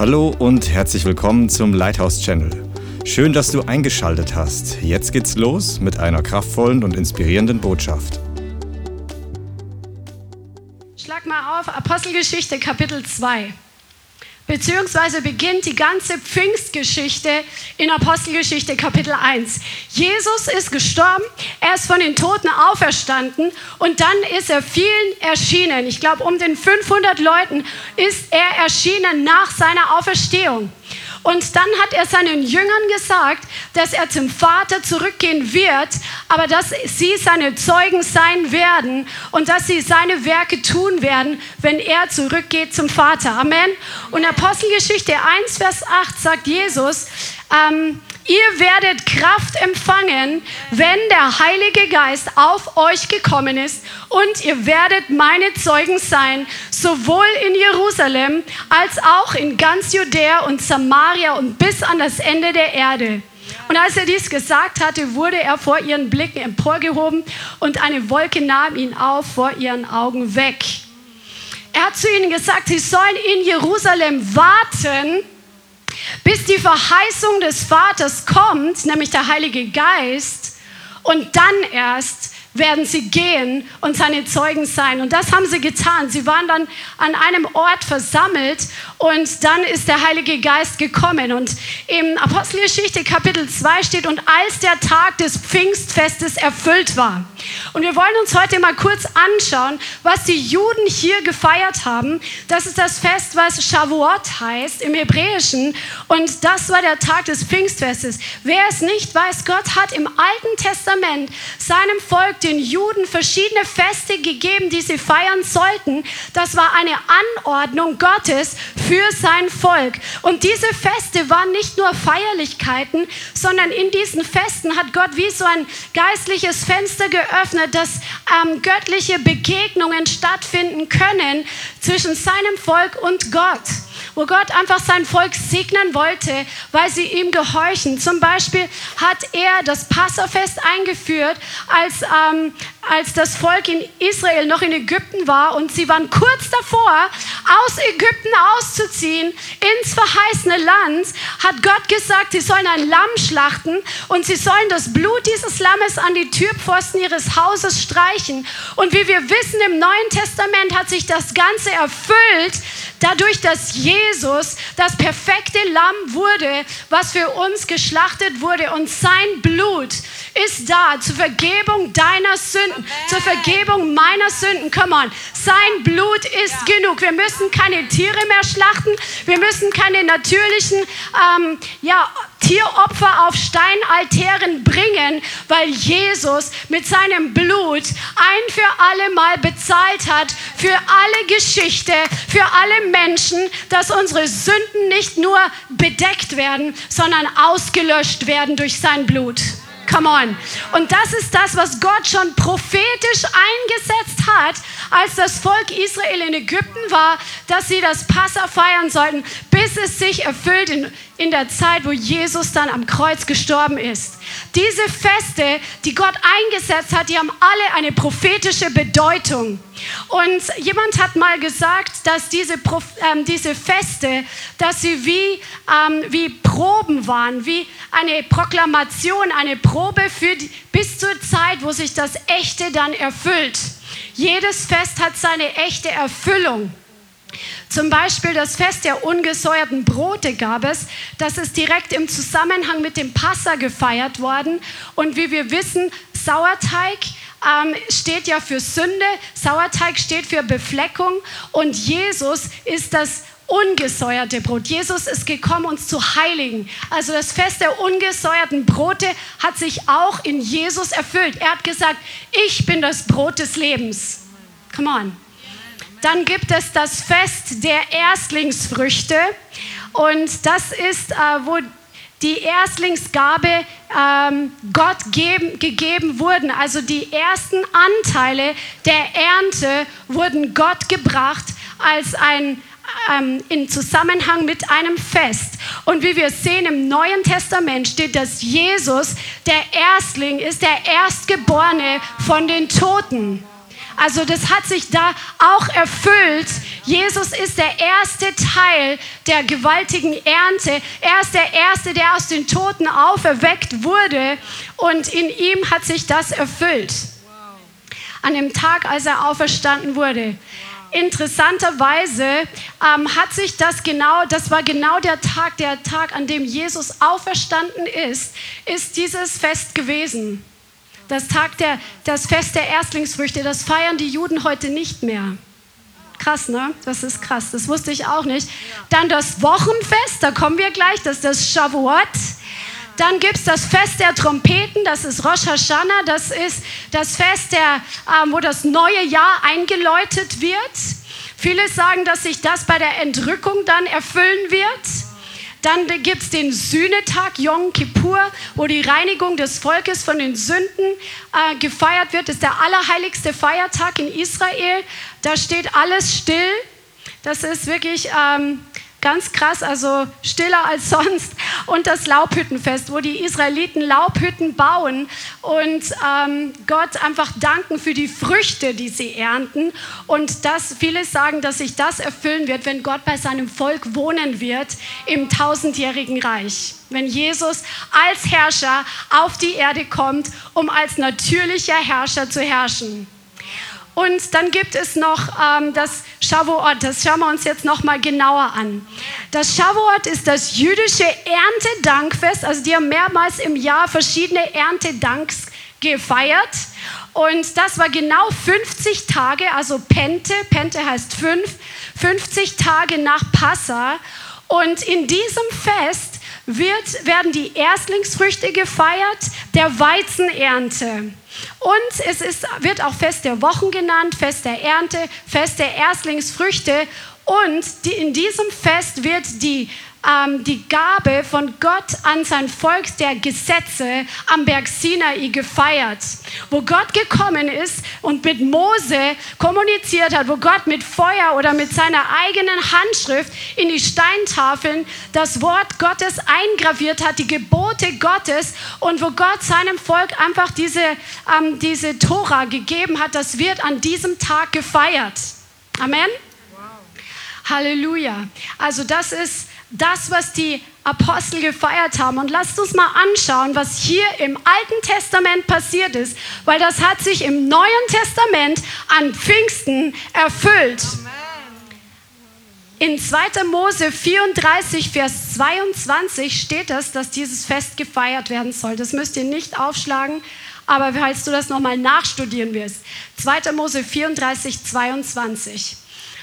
Hallo und herzlich willkommen zum Lighthouse Channel. Schön, dass du eingeschaltet hast. Jetzt geht's los mit einer kraftvollen und inspirierenden Botschaft. Schlag mal auf Apostelgeschichte Kapitel 2 beziehungsweise beginnt die ganze Pfingstgeschichte in Apostelgeschichte Kapitel 1. Jesus ist gestorben, er ist von den Toten auferstanden und dann ist er vielen erschienen. Ich glaube, um den 500 Leuten ist er erschienen nach seiner Auferstehung. Und dann hat er seinen Jüngern gesagt, dass er zum Vater zurückgehen wird, aber dass sie seine Zeugen sein werden und dass sie seine Werke tun werden, wenn er zurückgeht zum Vater. Amen. Und Apostelgeschichte 1, Vers 8 sagt Jesus, ähm, Ihr werdet Kraft empfangen, wenn der Heilige Geist auf euch gekommen ist und ihr werdet meine Zeugen sein, sowohl in Jerusalem als auch in ganz Judäa und Samaria und bis an das Ende der Erde. Und als er dies gesagt hatte, wurde er vor ihren Blicken emporgehoben und eine Wolke nahm ihn auf vor ihren Augen weg. Er hat zu ihnen gesagt, sie sollen in Jerusalem warten, bis die Verheißung des Vaters kommt, nämlich der Heilige Geist, und dann erst werden sie gehen und seine Zeugen sein. Und das haben sie getan. Sie waren dann an einem Ort versammelt und dann ist der Heilige Geist gekommen. Und im Apostelgeschichte Kapitel 2 steht, und als der Tag des Pfingstfestes erfüllt war. Und wir wollen uns heute mal kurz anschauen, was die Juden hier gefeiert haben. Das ist das Fest, was Shavuot heißt im Hebräischen. Und das war der Tag des Pfingstfestes. Wer es nicht weiß, Gott hat im Alten Testament seinem Volk den Juden verschiedene Feste gegeben, die sie feiern sollten. Das war eine Anordnung Gottes für sein Volk. Und diese Feste waren nicht nur Feierlichkeiten, sondern in diesen Festen hat Gott wie so ein geistliches Fenster geöffnet, dass ähm, göttliche Begegnungen stattfinden können zwischen seinem Volk und Gott wo Gott einfach sein Volk segnen wollte, weil sie ihm gehorchen. Zum Beispiel hat er das Passafest eingeführt, als, ähm, als das Volk in Israel noch in Ägypten war und sie waren kurz davor, aus Ägypten auszuziehen ins verheißene Land, hat Gott gesagt, sie sollen ein Lamm schlachten und sie sollen das Blut dieses Lammes an die Türpfosten ihres Hauses streichen. Und wie wir wissen, im Neuen Testament hat sich das Ganze erfüllt, dadurch, dass Jesus das perfekte Lamm wurde, was für uns geschlachtet wurde und sein Blut ist da zur Vergebung deiner Sünden, Amen. zur Vergebung meiner Sünden. Come on. Sein Blut ist ja. genug. Wir müssen keine Tiere mehr schlachten. Wir müssen keine natürlichen ähm, ja, Tieropfer auf Steinaltären bringen, weil Jesus mit seinem Blut ein für alle Mal bezahlt hat für alle Geschichte, für alle Menschen, dass unsere Sünden nicht nur bedeckt werden, sondern ausgelöscht werden durch sein Blut. Come on. Und das ist das, was Gott schon prophetisch eingesetzt hat, als das Volk Israel in Ägypten war, dass sie das Passa feiern sollten, bis es sich erfüllt in, in der Zeit, wo Jesus dann am Kreuz gestorben ist. Diese Feste, die Gott eingesetzt hat, die haben alle eine prophetische Bedeutung. Und jemand hat mal gesagt, dass diese, äh, diese Feste, dass sie wie, ähm, wie Proben waren, wie eine Proklamation, eine Probe für die, bis zur Zeit, wo sich das Echte dann erfüllt. Jedes Fest hat seine echte Erfüllung. Zum Beispiel das Fest der ungesäuerten Brote gab es. Das ist direkt im Zusammenhang mit dem Passa gefeiert worden. Und wie wir wissen, Sauerteig ähm, steht ja für Sünde, Sauerteig steht für Befleckung und Jesus ist das ungesäuerte Brot. Jesus ist gekommen, uns zu heiligen. Also das Fest der ungesäuerten Brote hat sich auch in Jesus erfüllt. Er hat gesagt, ich bin das Brot des Lebens. Come on. Dann gibt es das Fest der Erstlingsfrüchte. Und das ist, äh, wo die Erstlingsgabe ähm, Gott geben, gegeben wurden. Also die ersten Anteile der Ernte wurden Gott gebracht als ein ähm, in Zusammenhang mit einem Fest. Und wie wir sehen im Neuen Testament steht, dass Jesus der Erstling ist, der Erstgeborene von den Toten. Also das hat sich da auch erfüllt. Jesus ist der erste Teil der gewaltigen Ernte. Er ist der erste, der aus den Toten auferweckt wurde und in ihm hat sich das erfüllt. An dem Tag, als er auferstanden wurde. Interessanterweise ähm, hat sich das genau, das war genau der Tag, der Tag, an dem Jesus auferstanden ist, ist dieses Fest gewesen. Das Tag der, das Fest der Erstlingsfrüchte, das feiern die Juden heute nicht mehr. Krass, ne? Das ist krass, das wusste ich auch nicht. Dann das Wochenfest, da kommen wir gleich, das ist das Shavuot. Dann gibt es das Fest der Trompeten, das ist Rosh Hashanah, das ist das Fest, der, ähm, wo das neue Jahr eingeläutet wird. Viele sagen, dass sich das bei der Entrückung dann erfüllen wird. Dann gibt es den Sühnetag, Yom Kippur, wo die Reinigung des Volkes von den Sünden äh, gefeiert wird. Das ist der allerheiligste Feiertag in Israel. Da steht alles still. Das ist wirklich ähm, Ganz krass, also stiller als sonst. Und das Laubhüttenfest, wo die Israeliten Laubhütten bauen und ähm, Gott einfach danken für die Früchte, die sie ernten. Und das, viele sagen, dass sich das erfüllen wird, wenn Gott bei seinem Volk wohnen wird im tausendjährigen Reich. Wenn Jesus als Herrscher auf die Erde kommt, um als natürlicher Herrscher zu herrschen. Und dann gibt es noch ähm, das Shavuot. Das schauen wir uns jetzt noch mal genauer an. Das Shavuot ist das jüdische Erntedankfest. Also die haben mehrmals im Jahr verschiedene Erntedanks gefeiert. Und das war genau 50 Tage, also Pente, Pente heißt fünf, 50 Tage nach Passa. Und in diesem Fest wird, werden die Erstlingsfrüchte gefeiert, der Weizenernte. Und es ist, wird auch Fest der Wochen genannt, Fest der Ernte, Fest der Erstlingsfrüchte. Und die, in diesem Fest wird die ähm, die Gabe von Gott an sein Volk der Gesetze am Berg Sinai gefeiert, wo Gott gekommen ist und mit Mose kommuniziert hat, wo Gott mit Feuer oder mit seiner eigenen Handschrift in die Steintafeln das Wort Gottes eingraviert hat, die Gebote Gottes und wo Gott seinem Volk einfach diese, ähm, diese Tora gegeben hat, das wird an diesem Tag gefeiert. Amen. Wow. Halleluja. Also das ist das, was die Apostel gefeiert haben. Und lasst uns mal anschauen, was hier im Alten Testament passiert ist, weil das hat sich im Neuen Testament an Pfingsten erfüllt. In 2. Mose 34, Vers 22 steht es, dass dieses Fest gefeiert werden soll. Das müsst ihr nicht aufschlagen, aber falls du das nochmal nachstudieren wirst. 2. Mose 34, 22.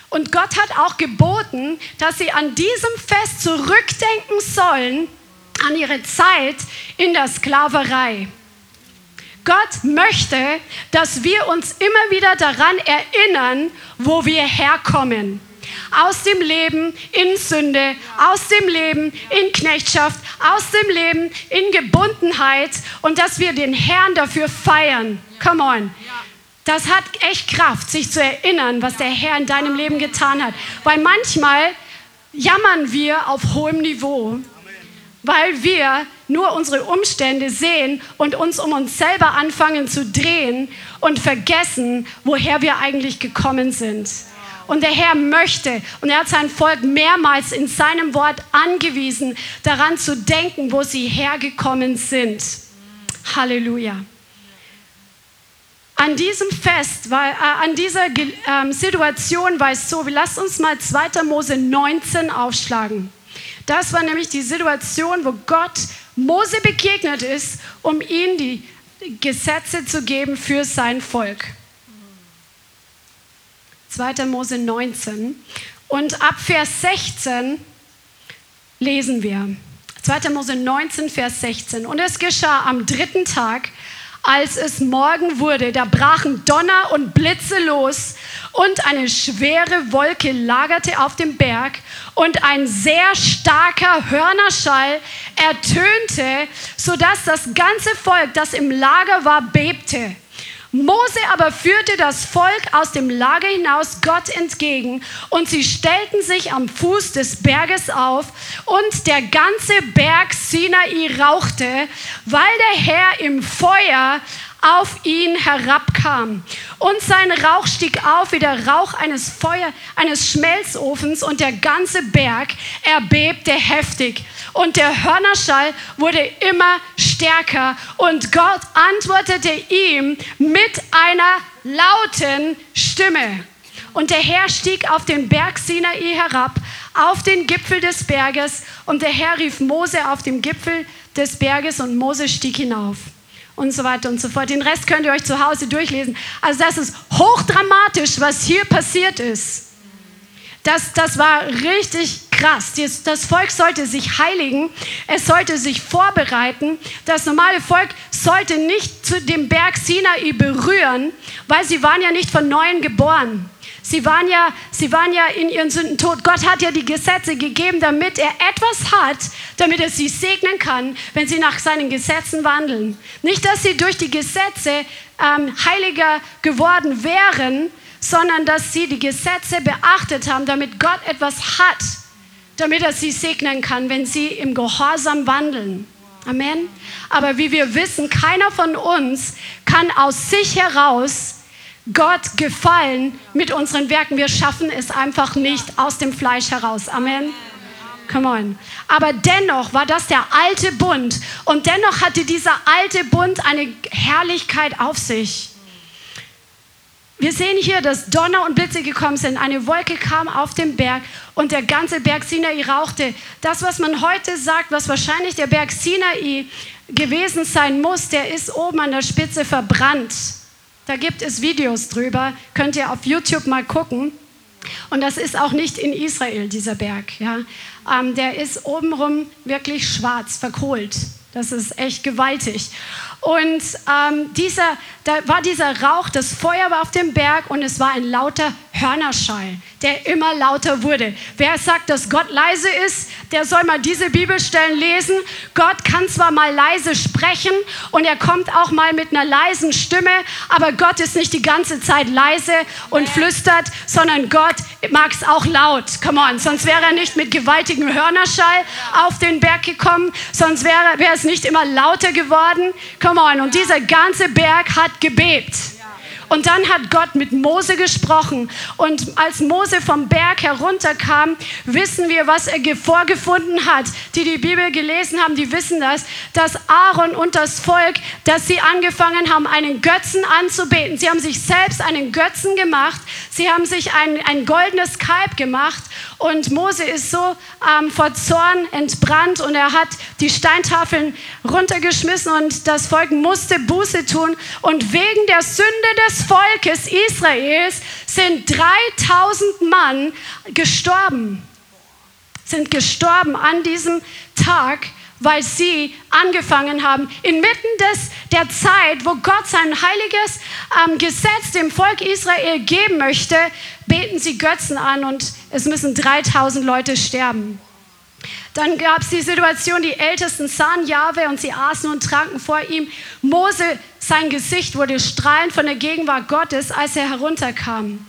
Und Gott hat auch geboten, dass sie an diesem Fest zurückdenken sollen an ihre Zeit in der Sklaverei. Gott möchte, dass wir uns immer wieder daran erinnern, wo wir herkommen. Aus dem Leben in Sünde, aus dem Leben in Knechtschaft, aus dem Leben in Gebundenheit und dass wir den Herrn dafür feiern. Come on. Das hat echt Kraft, sich zu erinnern, was der Herr in deinem Leben getan hat. Weil manchmal jammern wir auf hohem Niveau, weil wir nur unsere Umstände sehen und uns um uns selber anfangen zu drehen und vergessen, woher wir eigentlich gekommen sind. Und der Herr möchte, und er hat sein Volk mehrmals in seinem Wort angewiesen, daran zu denken, wo sie hergekommen sind. Halleluja. An diesem Fest, weil, äh, an dieser äh, Situation war es so, lasst uns mal 2. Mose 19 aufschlagen. Das war nämlich die Situation, wo Gott Mose begegnet ist, um ihm die Gesetze zu geben für sein Volk. 2. Mose 19. Und ab Vers 16 lesen wir. 2. Mose 19, Vers 16. Und es geschah am dritten Tag, als es Morgen wurde, da brachen Donner und Blitze los und eine schwere Wolke lagerte auf dem Berg und ein sehr starker Hörnerschall ertönte, sodass das ganze Volk, das im Lager war, bebte. Mose aber führte das Volk aus dem Lager hinaus Gott entgegen und sie stellten sich am Fuß des Berges auf und der ganze Berg Sinai rauchte, weil der Herr im Feuer auf ihn herabkam. Und sein Rauch stieg auf wie der Rauch eines Feuer, eines Schmelzofens und der ganze Berg erbebte heftig. Und der Hörnerschall wurde immer stärker und Gott antwortete ihm mit einer lauten Stimme. Und der Herr stieg auf den Berg Sinai herab, auf den Gipfel des Berges, und der Herr rief Mose auf dem Gipfel des Berges, und Mose stieg hinauf. Und so weiter und so fort. Den Rest könnt ihr euch zu Hause durchlesen. Also das ist hochdramatisch, was hier passiert ist. Das, das war richtig krass. Das Volk sollte sich heiligen, es sollte sich vorbereiten. Das normale Volk sollte nicht zu dem Berg Sinai berühren, weil sie waren ja nicht von Neuem geboren. Sie waren, ja, sie waren ja in ihren Sünden tot. Gott hat ja die Gesetze gegeben, damit er etwas hat, damit er sie segnen kann, wenn sie nach seinen Gesetzen wandeln. Nicht, dass sie durch die Gesetze ähm, heiliger geworden wären, sondern dass sie die Gesetze beachtet haben, damit Gott etwas hat, damit er sie segnen kann, wenn sie im Gehorsam wandeln. Amen. Aber wie wir wissen, keiner von uns kann aus sich heraus Gott gefallen mit unseren Werken. Wir schaffen es einfach nicht aus dem Fleisch heraus. Amen. Come on. Aber dennoch war das der alte Bund und dennoch hatte dieser alte Bund eine Herrlichkeit auf sich. Wir sehen hier, dass Donner und Blitze gekommen sind. Eine Wolke kam auf den Berg und der ganze Berg Sinai rauchte. Das, was man heute sagt, was wahrscheinlich der Berg Sinai gewesen sein muss, der ist oben an der Spitze verbrannt. Da gibt es Videos drüber, könnt ihr auf YouTube mal gucken. Und das ist auch nicht in Israel, dieser Berg. Ja. Ähm, der ist obenrum wirklich schwarz, verkohlt. Das ist echt gewaltig. Und ähm, dieser, da war dieser Rauch, das Feuer war auf dem Berg und es war ein lauter Hörnerschall, der immer lauter wurde. Wer sagt, dass Gott leise ist, der soll mal diese Bibelstellen lesen. Gott kann zwar mal leise sprechen und er kommt auch mal mit einer leisen Stimme, aber Gott ist nicht die ganze Zeit leise und flüstert, sondern Gott mag es auch laut. Come on, sonst wäre er nicht mit gewaltigem Hörnerschall auf den Berg gekommen, sonst wäre, wäre es nicht immer lauter geworden. Come on, und dieser ganze Berg hat gebebt. Und dann hat Gott mit Mose gesprochen. Und als Mose vom Berg herunterkam, wissen wir, was er vorgefunden hat. Die die Bibel gelesen haben, die wissen das, dass Aaron und das Volk, dass sie angefangen haben, einen Götzen anzubeten. Sie haben sich selbst einen Götzen gemacht. Sie haben sich ein, ein goldenes Kalb gemacht. Und Mose ist so ähm, vor Zorn entbrannt und er hat die Steintafeln runtergeschmissen und das Volk musste Buße tun. Und wegen der Sünde des Volkes Israels sind 3000 Mann gestorben. Sind gestorben an diesem Tag, weil sie angefangen haben, inmitten des, der Zeit, wo Gott sein heiliges ähm, Gesetz dem Volk Israel geben möchte, beten sie Götzen an und es müssen 3000 Leute sterben. Dann gab es die Situation, die Ältesten sahen Jahwe und sie aßen und tranken vor ihm. Mose, sein Gesicht wurde strahlend von der Gegenwart Gottes, als er herunterkam.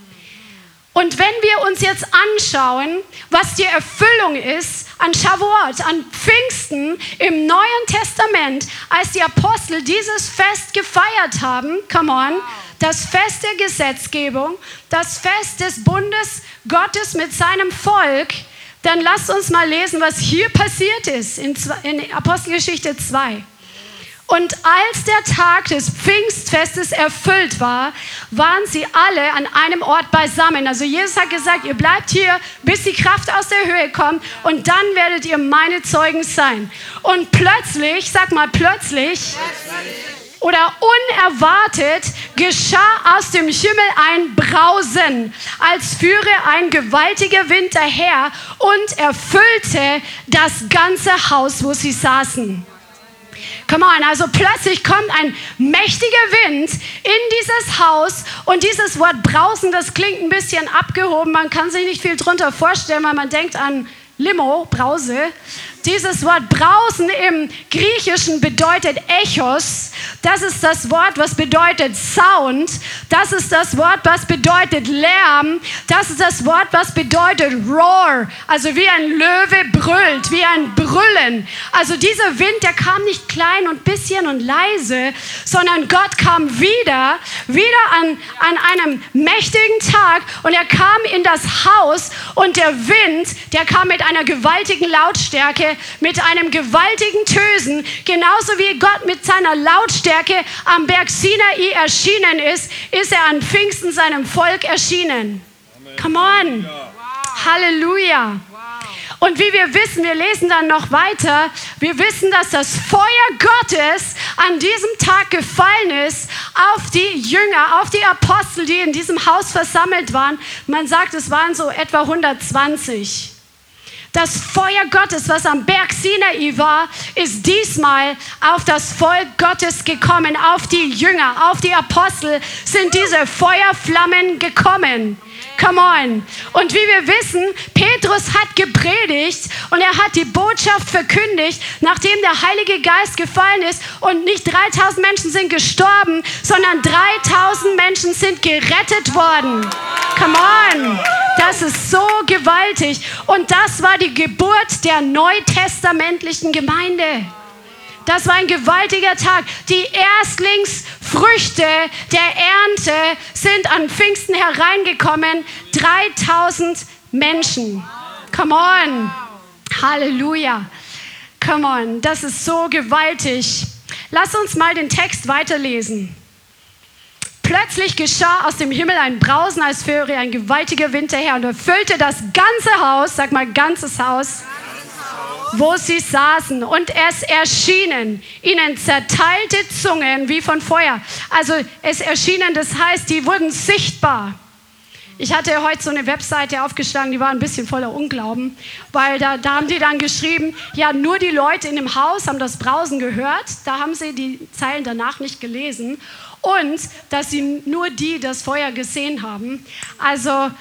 Und wenn wir uns jetzt anschauen, was die Erfüllung ist an Shavuot, an Pfingsten im Neuen Testament, als die Apostel dieses Fest gefeiert haben, come on, das Fest der Gesetzgebung, das Fest des Bundes Gottes mit seinem Volk, dann lasst uns mal lesen, was hier passiert ist in, Apostelgeschichte 2. Und als der Tag des Pfingstfestes erfüllt war, waren sie alle an einem Ort beisammen. Also Jesus hat gesagt, ihr bleibt hier, bis die Kraft aus der Höhe kommt und dann werdet ihr meine Zeugen sein. Und plötzlich, sag mal plötzlich, plötzlich oder unerwartet geschah aus dem Himmel ein Brausen, als führe ein gewaltiger Wind daher und erfüllte das ganze Haus, wo sie saßen. Come on, also plötzlich kommt ein mächtiger Wind in dieses Haus und dieses Wort Brausen, das klingt ein bisschen abgehoben, man kann sich nicht viel drunter vorstellen, weil man denkt an Limo, Brause. Dieses Wort Brausen im Griechischen bedeutet Echos. Das ist das Wort, was bedeutet Sound. Das ist das Wort, was bedeutet Lärm. Das ist das Wort, was bedeutet Roar. Also wie ein Löwe brüllt, wie ein Brüllen. Also dieser Wind, der kam nicht klein und bisschen und leise, sondern Gott kam wieder, wieder an, an einem mächtigen Tag und er kam in das Haus und der Wind, der kam mit einer gewaltigen Lautstärke, mit einem gewaltigen Tösen, genauso wie Gott mit seiner Lautstärke am Berg Sinai erschienen ist, ist er an Pfingsten seinem Volk erschienen. Come on. Halleluja. Und wie wir wissen, wir lesen dann noch weiter, wir wissen, dass das Feuer Gottes an diesem Tag gefallen ist auf die Jünger, auf die Apostel, die in diesem Haus versammelt waren. Man sagt, es waren so etwa 120. Das Feuer Gottes, was am Berg Sinai war, ist diesmal auf das Volk Gottes gekommen, auf die Jünger, auf die Apostel sind diese Feuerflammen gekommen. Come on. Und wie wir wissen, Petrus hat gepredigt und er hat die Botschaft verkündigt, nachdem der Heilige Geist gefallen ist und nicht 3000 Menschen sind gestorben, sondern 3000 Menschen sind gerettet worden. Come on. Das ist so gewaltig. Und das war die Geburt der neutestamentlichen Gemeinde. Das war ein gewaltiger Tag. Die Erstlingsfrüchte der Ernte sind an Pfingsten hereingekommen. 3000 Menschen. Come on. Halleluja. Come on. Das ist so gewaltig. Lass uns mal den Text weiterlesen. Plötzlich geschah aus dem Himmel ein Brausen, als führe ein gewaltiger Wind daher und erfüllte das ganze Haus, sag mal ganzes Haus, wo sie saßen. Und es erschienen ihnen zerteilte Zungen wie von Feuer. Also es erschienen, das heißt, die wurden sichtbar. Ich hatte heute so eine Webseite aufgeschlagen, die war ein bisschen voller Unglauben, weil da, da haben die dann geschrieben, ja, nur die Leute in dem Haus haben das Brausen gehört, da haben sie die Zeilen danach nicht gelesen und dass sie nur die das Feuer gesehen haben. Also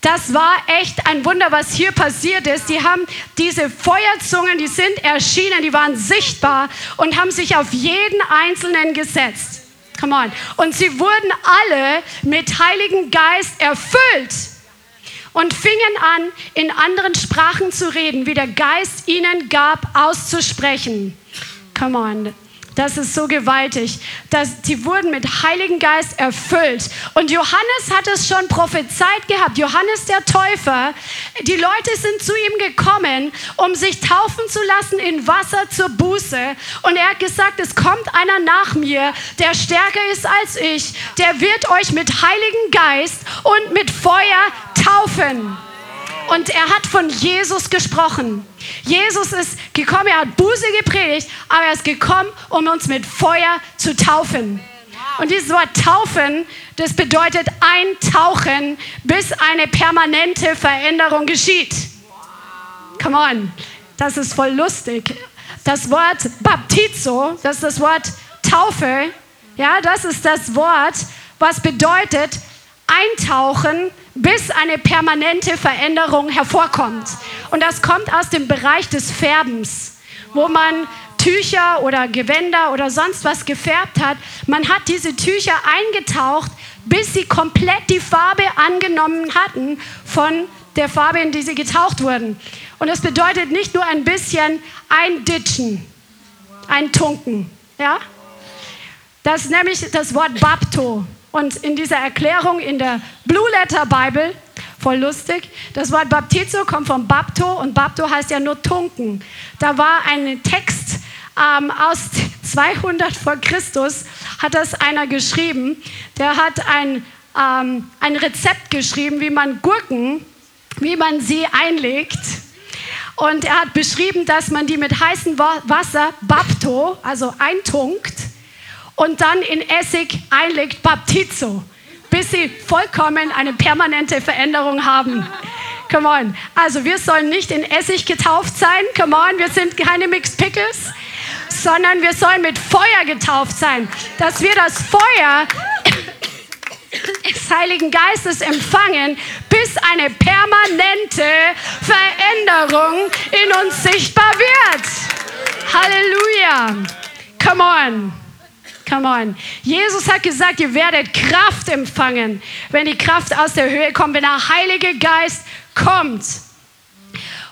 das war echt ein Wunder, was hier passiert ist. Die haben diese Feuerzungen, die sind erschienen, die waren sichtbar und haben sich auf jeden Einzelnen gesetzt. Come on. Und sie wurden alle mit Heiligen Geist erfüllt und fingen an, in anderen Sprachen zu reden, wie der Geist ihnen gab, auszusprechen. Come on. Das ist so gewaltig. dass die wurden mit Heiligen Geist erfüllt. Und Johannes hat es schon prophezeit gehabt. Johannes der Täufer. Die Leute sind zu ihm gekommen, um sich taufen zu lassen in Wasser zur Buße. Und er hat gesagt, es kommt einer nach mir, der stärker ist als ich. Der wird euch mit Heiligen Geist und mit Feuer taufen. Und er hat von Jesus gesprochen. Jesus ist gekommen, er hat Buße gepredigt, aber er ist gekommen, um uns mit Feuer zu taufen. Und dieses Wort taufen, das bedeutet eintauchen, bis eine permanente Veränderung geschieht. Come on, das ist voll lustig. Das Wort Baptizo, das ist das Wort Taufe, ja, das ist das Wort, was bedeutet eintauchen, bis eine permanente Veränderung hervorkommt. Und das kommt aus dem Bereich des Färbens, wo man Tücher oder Gewänder oder sonst was gefärbt hat. Man hat diese Tücher eingetaucht, bis sie komplett die Farbe angenommen hatten von der Farbe, in die sie getaucht wurden. Und das bedeutet nicht nur ein bisschen einditschen, eintunken. Ja? Das ist nämlich das Wort Bapto. Und in dieser Erklärung in der Blue Letter Bible, voll lustig, das Wort Baptizo kommt von Bapto und Bapto heißt ja nur tunken. Da war ein Text ähm, aus 200 vor Christus, hat das einer geschrieben. Der hat ein, ähm, ein Rezept geschrieben, wie man Gurken, wie man sie einlegt. Und er hat beschrieben, dass man die mit heißem Wasser, Bapto, also eintunkt, und dann in Essig einlegt, Baptizo, bis sie vollkommen eine permanente Veränderung haben. Come on. Also wir sollen nicht in Essig getauft sein. Come on, wir sind keine Mixed Pickles, sondern wir sollen mit Feuer getauft sein, dass wir das Feuer des Heiligen Geistes empfangen, bis eine permanente Veränderung in uns sichtbar wird. Halleluja. Come on. Come on. Jesus hat gesagt, ihr werdet Kraft empfangen, wenn die Kraft aus der Höhe kommt, wenn der Heilige Geist kommt.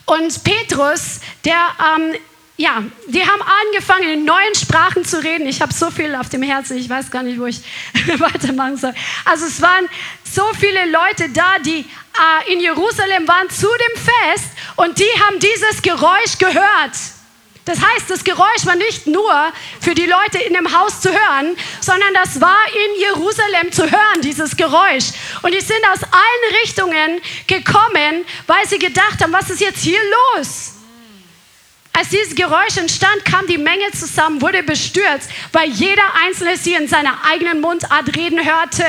Und Petrus, der ähm, ja, die haben angefangen, in neuen Sprachen zu reden. Ich habe so viel auf dem Herzen, ich weiß gar nicht, wo ich weitermachen soll. Also es waren so viele Leute da, die äh, in Jerusalem waren zu dem Fest und die haben dieses Geräusch gehört. Das heißt, das Geräusch war nicht nur für die Leute in dem Haus zu hören, sondern das war in Jerusalem zu hören, dieses Geräusch. Und die sind aus allen Richtungen gekommen, weil sie gedacht haben, was ist jetzt hier los? Als dieses Geräusch entstand, kam die Menge zusammen, wurde bestürzt, weil jeder Einzelne sie in seiner eigenen Mundart reden hörte.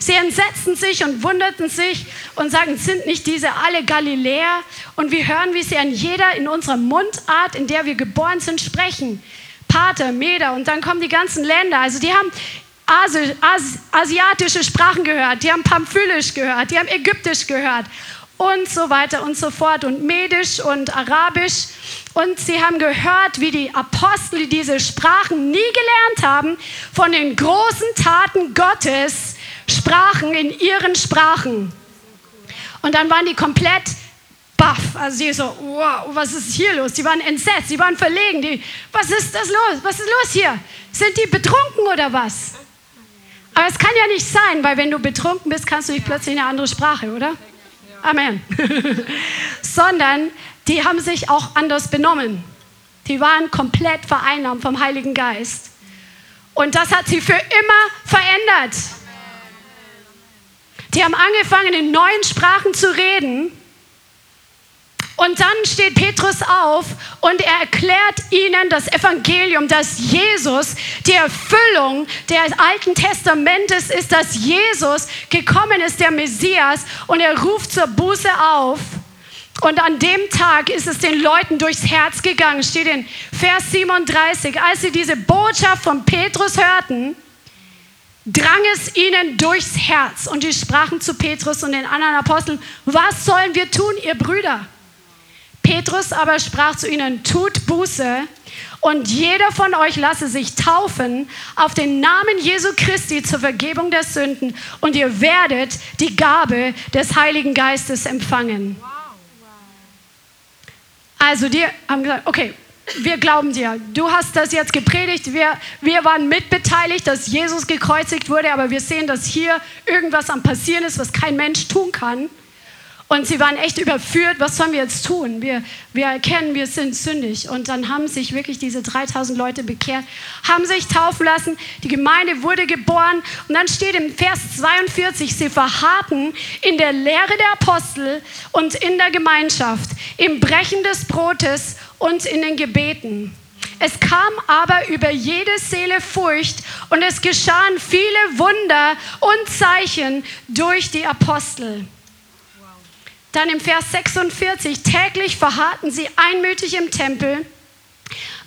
Sie entsetzten sich und wunderten sich und sagten, sind nicht diese alle Galiläer? Und wir hören, wie sie an jeder in unserer Mundart, in der wir geboren sind, sprechen. Pater, Meder und dann kommen die ganzen Länder. Also die haben Asi Asi asiatische Sprachen gehört, die haben Pamphylisch gehört, die haben Ägyptisch gehört und so weiter und so fort und Medisch und Arabisch. Und sie haben gehört, wie die Apostel, die diese Sprachen nie gelernt haben, von den großen Taten Gottes sprachen in ihren Sprachen. Und dann waren die komplett baff. Also sie so, wow, was ist hier los? Die waren entsetzt, sie waren verlegen. Die, was ist das los? Was ist los hier? Sind die betrunken oder was? Aber es kann ja nicht sein, weil wenn du betrunken bist, kannst du nicht plötzlich eine andere Sprache, oder? Amen. Sondern die haben sich auch anders benommen. Die waren komplett vereinnahmt vom Heiligen Geist. Und das hat sie für immer verändert. Die haben angefangen, in neuen Sprachen zu reden. Und dann steht Petrus auf und er erklärt ihnen das Evangelium, dass Jesus die Erfüllung des Alten Testamentes ist, dass Jesus gekommen ist, der Messias, und er ruft zur Buße auf. Und an dem Tag ist es den Leuten durchs Herz gegangen, steht in Vers 37. Als sie diese Botschaft von Petrus hörten, drang es ihnen durchs Herz. Und die sprachen zu Petrus und den anderen Aposteln, was sollen wir tun, ihr Brüder? Petrus aber sprach zu ihnen, tut Buße und jeder von euch lasse sich taufen auf den Namen Jesu Christi zur Vergebung der Sünden und ihr werdet die Gabe des Heiligen Geistes empfangen. Also die haben gesagt, okay, wir glauben dir. Du hast das jetzt gepredigt. Wir, wir waren mitbeteiligt, dass Jesus gekreuzigt wurde, aber wir sehen, dass hier irgendwas am Passieren ist, was kein Mensch tun kann. Und sie waren echt überführt, was sollen wir jetzt tun? Wir, wir erkennen, wir sind sündig. Und dann haben sich wirklich diese 3000 Leute bekehrt, haben sich taufen lassen, die Gemeinde wurde geboren. Und dann steht im Vers 42, sie verharrten in der Lehre der Apostel und in der Gemeinschaft, im Brechen des Brotes und in den Gebeten. Es kam aber über jede Seele Furcht und es geschahen viele Wunder und Zeichen durch die Apostel. Dann im Vers 46, täglich verharrten sie einmütig im Tempel,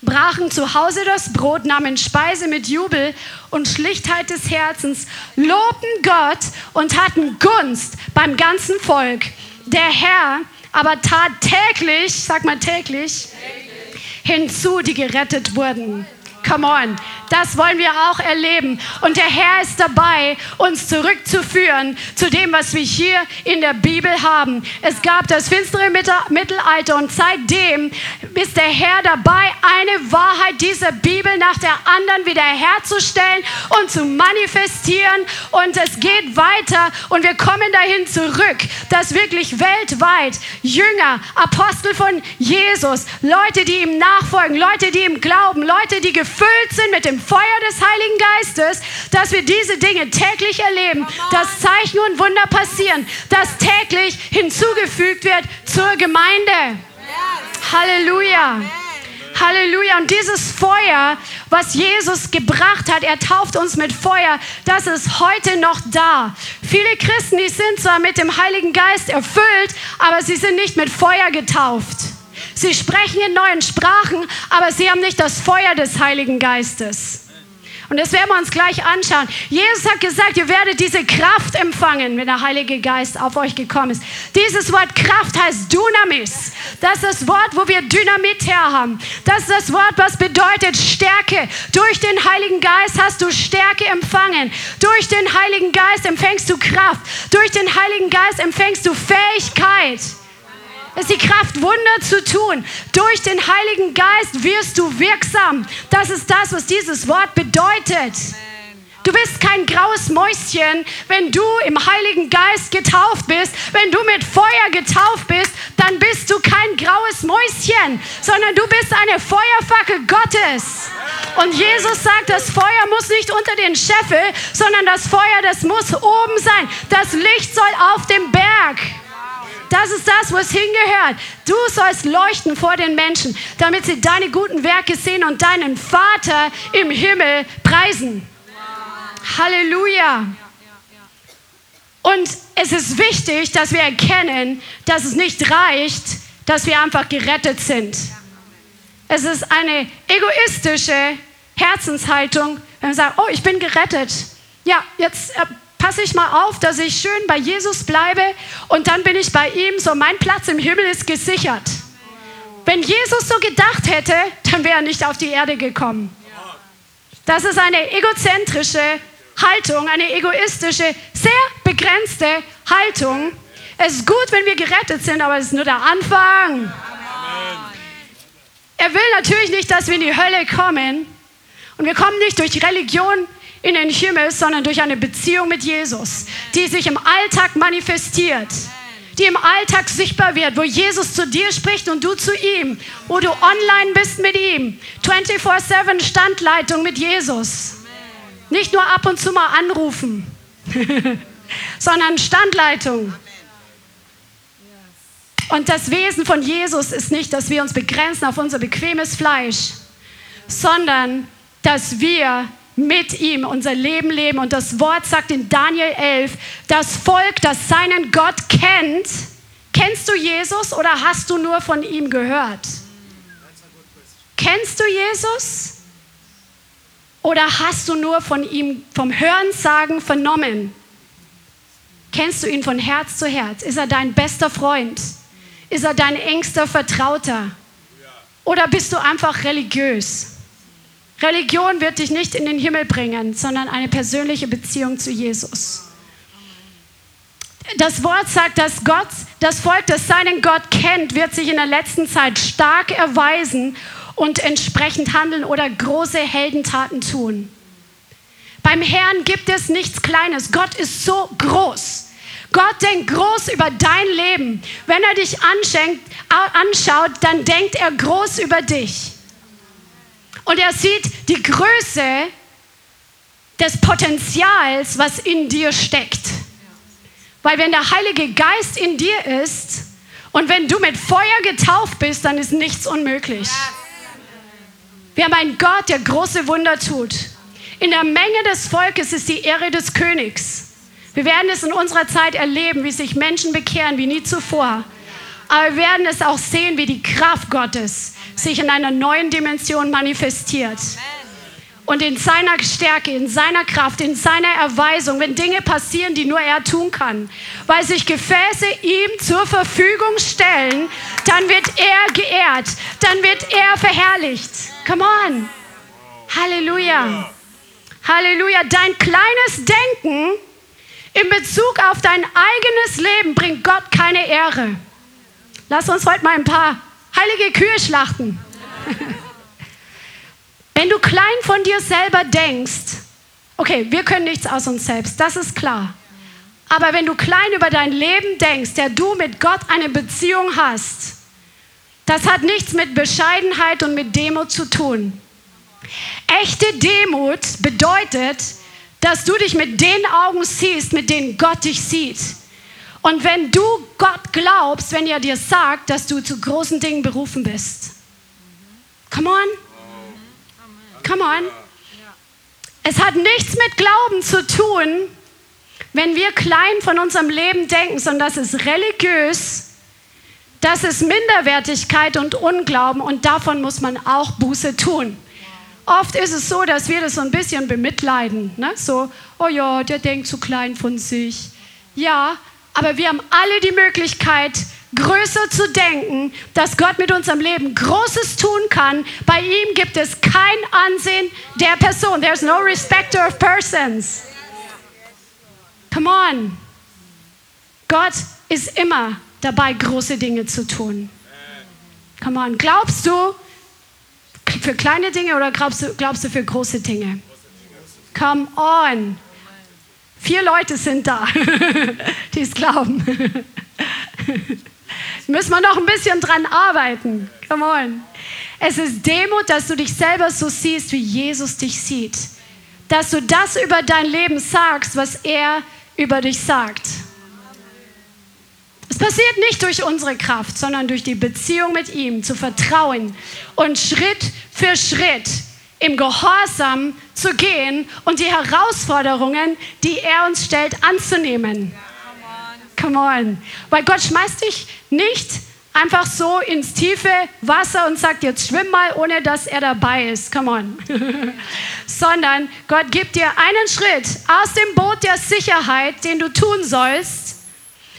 brachen zu Hause das Brot, nahmen Speise mit Jubel und Schlichtheit des Herzens, lobten Gott und hatten Gunst beim ganzen Volk. Der Herr aber tat täglich, sag mal täglich, täglich. hinzu, die gerettet wurden. Come on. Das wollen wir auch erleben. Und der Herr ist dabei, uns zurückzuführen zu dem, was wir hier in der Bibel haben. Es gab das finstere Mittelalter und seitdem ist der Herr dabei, eine Wahrheit dieser Bibel nach der anderen wiederherzustellen und zu manifestieren. Und es geht weiter und wir kommen dahin zurück, dass wirklich weltweit Jünger, Apostel von Jesus, Leute, die ihm nachfolgen, Leute, die ihm glauben, Leute, die gefüllt sind mit dem Feuer des Heiligen Geistes, dass wir diese Dinge täglich erleben, dass Zeichen und Wunder passieren, dass täglich hinzugefügt wird zur Gemeinde. Halleluja. Halleluja. Und dieses Feuer, was Jesus gebracht hat, er tauft uns mit Feuer, das ist heute noch da. Viele Christen, die sind zwar mit dem Heiligen Geist erfüllt, aber sie sind nicht mit Feuer getauft. Sie sprechen in neuen Sprachen, aber sie haben nicht das Feuer des Heiligen Geistes. Und das werden wir uns gleich anschauen. Jesus hat gesagt, ihr werdet diese Kraft empfangen, wenn der Heilige Geist auf euch gekommen ist. Dieses Wort Kraft heißt Dynamis. Das ist das Wort, wo wir Dynamit her haben. Das ist das Wort, was bedeutet Stärke. Durch den Heiligen Geist hast du Stärke empfangen. Durch den Heiligen Geist empfängst du Kraft. Durch den Heiligen Geist empfängst du Fähigkeit. Ist die Kraft, Wunder zu tun. Durch den Heiligen Geist wirst du wirksam. Das ist das, was dieses Wort bedeutet. Du bist kein graues Mäuschen, wenn du im Heiligen Geist getauft bist. Wenn du mit Feuer getauft bist, dann bist du kein graues Mäuschen, sondern du bist eine Feuerfackel Gottes. Und Jesus sagt, das Feuer muss nicht unter den Scheffel, sondern das Feuer, das muss oben sein. Das Licht soll auf dem Berg. Das ist das, wo es hingehört. Du sollst leuchten vor den Menschen, damit sie deine guten Werke sehen und deinen Vater im Himmel preisen. Halleluja. Und es ist wichtig, dass wir erkennen, dass es nicht reicht, dass wir einfach gerettet sind. Es ist eine egoistische Herzenshaltung, wenn wir sagen, oh, ich bin gerettet. Ja, jetzt äh, passe ich mal auf, dass ich schön bei Jesus bleibe und dann bin ich bei ihm, so mein Platz im Himmel ist gesichert. Wenn Jesus so gedacht hätte, dann wäre er nicht auf die Erde gekommen. Das ist eine egozentrische Haltung, eine egoistische, sehr begrenzte Haltung. Es ist gut, wenn wir gerettet sind, aber es ist nur der Anfang. Er will natürlich nicht, dass wir in die Hölle kommen. Und wir kommen nicht durch Religion in den Himmel, sondern durch eine Beziehung mit Jesus, die sich im Alltag manifestiert, die im Alltag sichtbar wird, wo Jesus zu dir spricht und du zu ihm, wo du online bist mit ihm, 24/7 Standleitung mit Jesus. Nicht nur ab und zu mal anrufen, sondern Standleitung. Und das Wesen von Jesus ist nicht, dass wir uns begrenzen auf unser bequemes Fleisch, sondern dass wir mit ihm unser Leben leben. Und das Wort sagt in Daniel 11, das Volk, das seinen Gott kennt, kennst du Jesus oder hast du nur von ihm gehört? Kennst du Jesus? Oder hast du nur von ihm vom Hörensagen vernommen? Kennst du ihn von Herz zu Herz? Ist er dein bester Freund? Ist er dein engster Vertrauter? Oder bist du einfach religiös? Religion wird dich nicht in den Himmel bringen, sondern eine persönliche Beziehung zu Jesus. Das Wort sagt, dass Gott, das Volk, das seinen Gott kennt, wird sich in der letzten Zeit stark erweisen und entsprechend handeln oder große Heldentaten tun. Beim Herrn gibt es nichts Kleines. Gott ist so groß. Gott denkt groß über dein Leben. Wenn er dich anschaut, dann denkt er groß über dich. Und er sieht die Größe des Potenzials, was in dir steckt. Weil wenn der Heilige Geist in dir ist und wenn du mit Feuer getauft bist, dann ist nichts unmöglich. Wir haben einen Gott, der große Wunder tut. In der Menge des Volkes ist die Ehre des Königs. Wir werden es in unserer Zeit erleben, wie sich Menschen bekehren wie nie zuvor. Aber wir werden es auch sehen, wie die Kraft Gottes sich in einer neuen Dimension manifestiert. Und in seiner Stärke, in seiner Kraft, in seiner Erweisung, wenn Dinge passieren, die nur er tun kann, weil sich Gefäße ihm zur Verfügung stellen, dann wird er geehrt, dann wird er verherrlicht. Come on. Halleluja. Halleluja. Dein kleines Denken in Bezug auf dein eigenes Leben bringt Gott keine Ehre. Lass uns heute mal ein paar heilige Kühe schlachten. Wenn du klein von dir selber denkst, okay, wir können nichts aus uns selbst, das ist klar. Aber wenn du klein über dein Leben denkst, der du mit Gott eine Beziehung hast, das hat nichts mit Bescheidenheit und mit Demut zu tun. Echte Demut bedeutet, dass du dich mit den Augen siehst, mit denen Gott dich sieht. Und wenn du Gott glaubst, wenn er dir sagt, dass du zu großen Dingen berufen bist. Come on. Come on. Es hat nichts mit Glauben zu tun, wenn wir klein von unserem Leben denken, sondern das ist religiös das ist Minderwertigkeit und Unglauben und davon muss man auch Buße tun. oft ist es so, dass wir das so ein bisschen bemitleiden. Ne? So, oh ja, der denkt zu klein von sich. Ja, aber wir haben alle die Möglichkeit, größer zu denken, dass Gott mit unserem Leben Großes tun kann. Bei ihm gibt es kein Ansehen der Person. There's no respecter of persons. Come on. Gott ist immer dabei, große Dinge zu tun. Come on. Glaubst du für kleine Dinge oder glaubst du, glaubst du für große Dinge? Come on. Vier Leute sind da, die es glauben. Müssen wir noch ein bisschen dran arbeiten. Come on. Es ist Demut, dass du dich selber so siehst, wie Jesus dich sieht. Dass du das über dein Leben sagst, was er über dich sagt. Es passiert nicht durch unsere Kraft, sondern durch die Beziehung mit ihm, zu vertrauen und Schritt für Schritt im Gehorsam zu gehen und die Herausforderungen, die er uns stellt, anzunehmen. Come on. Weil Gott schmeißt dich nicht einfach so ins tiefe Wasser und sagt, jetzt schwimm mal, ohne dass er dabei ist. Come on. Sondern Gott gibt dir einen Schritt aus dem Boot der Sicherheit, den du tun sollst.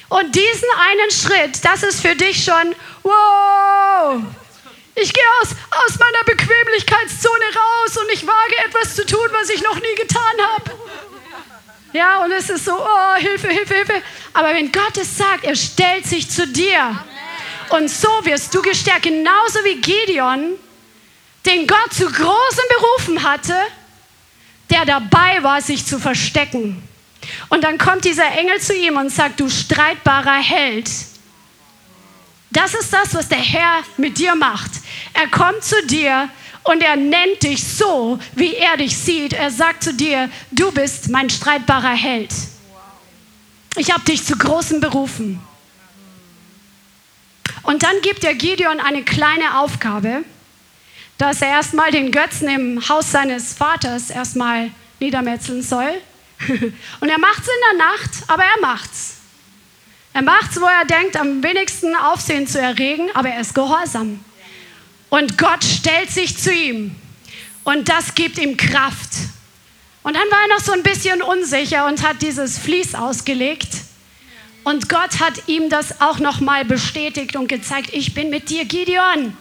Und diesen einen Schritt, das ist für dich schon, wow, ich gehe aus, aus meiner Bequemlichkeitszone raus und ich wage etwas zu tun, was ich noch nie getan habe. Ja, und es ist so, oh, Hilfe, Hilfe, Hilfe. Aber wenn Gott es sagt, er stellt sich zu dir. Und so wirst du gestärkt, genauso wie Gideon, den Gott zu großen Berufen hatte, der dabei war, sich zu verstecken. Und dann kommt dieser Engel zu ihm und sagt, du streitbarer Held. Das ist das, was der Herr mit dir macht. Er kommt zu dir und er nennt dich so, wie er dich sieht. Er sagt zu dir, du bist mein streitbarer Held. Ich habe dich zu großen berufen. Und dann gibt er Gideon eine kleine Aufgabe, dass er erstmal den Götzen im Haus seines Vaters erstmal niedermetzeln soll. Und er macht es in der Nacht, aber er macht's. Er macht's, wo er denkt, am wenigsten Aufsehen zu erregen, aber er ist gehorsam. Und Gott stellt sich zu ihm. Und das gibt ihm Kraft. Und dann war er noch so ein bisschen unsicher und hat dieses Vlies ausgelegt. Und Gott hat ihm das auch nochmal bestätigt und gezeigt, ich bin mit dir, Gideon.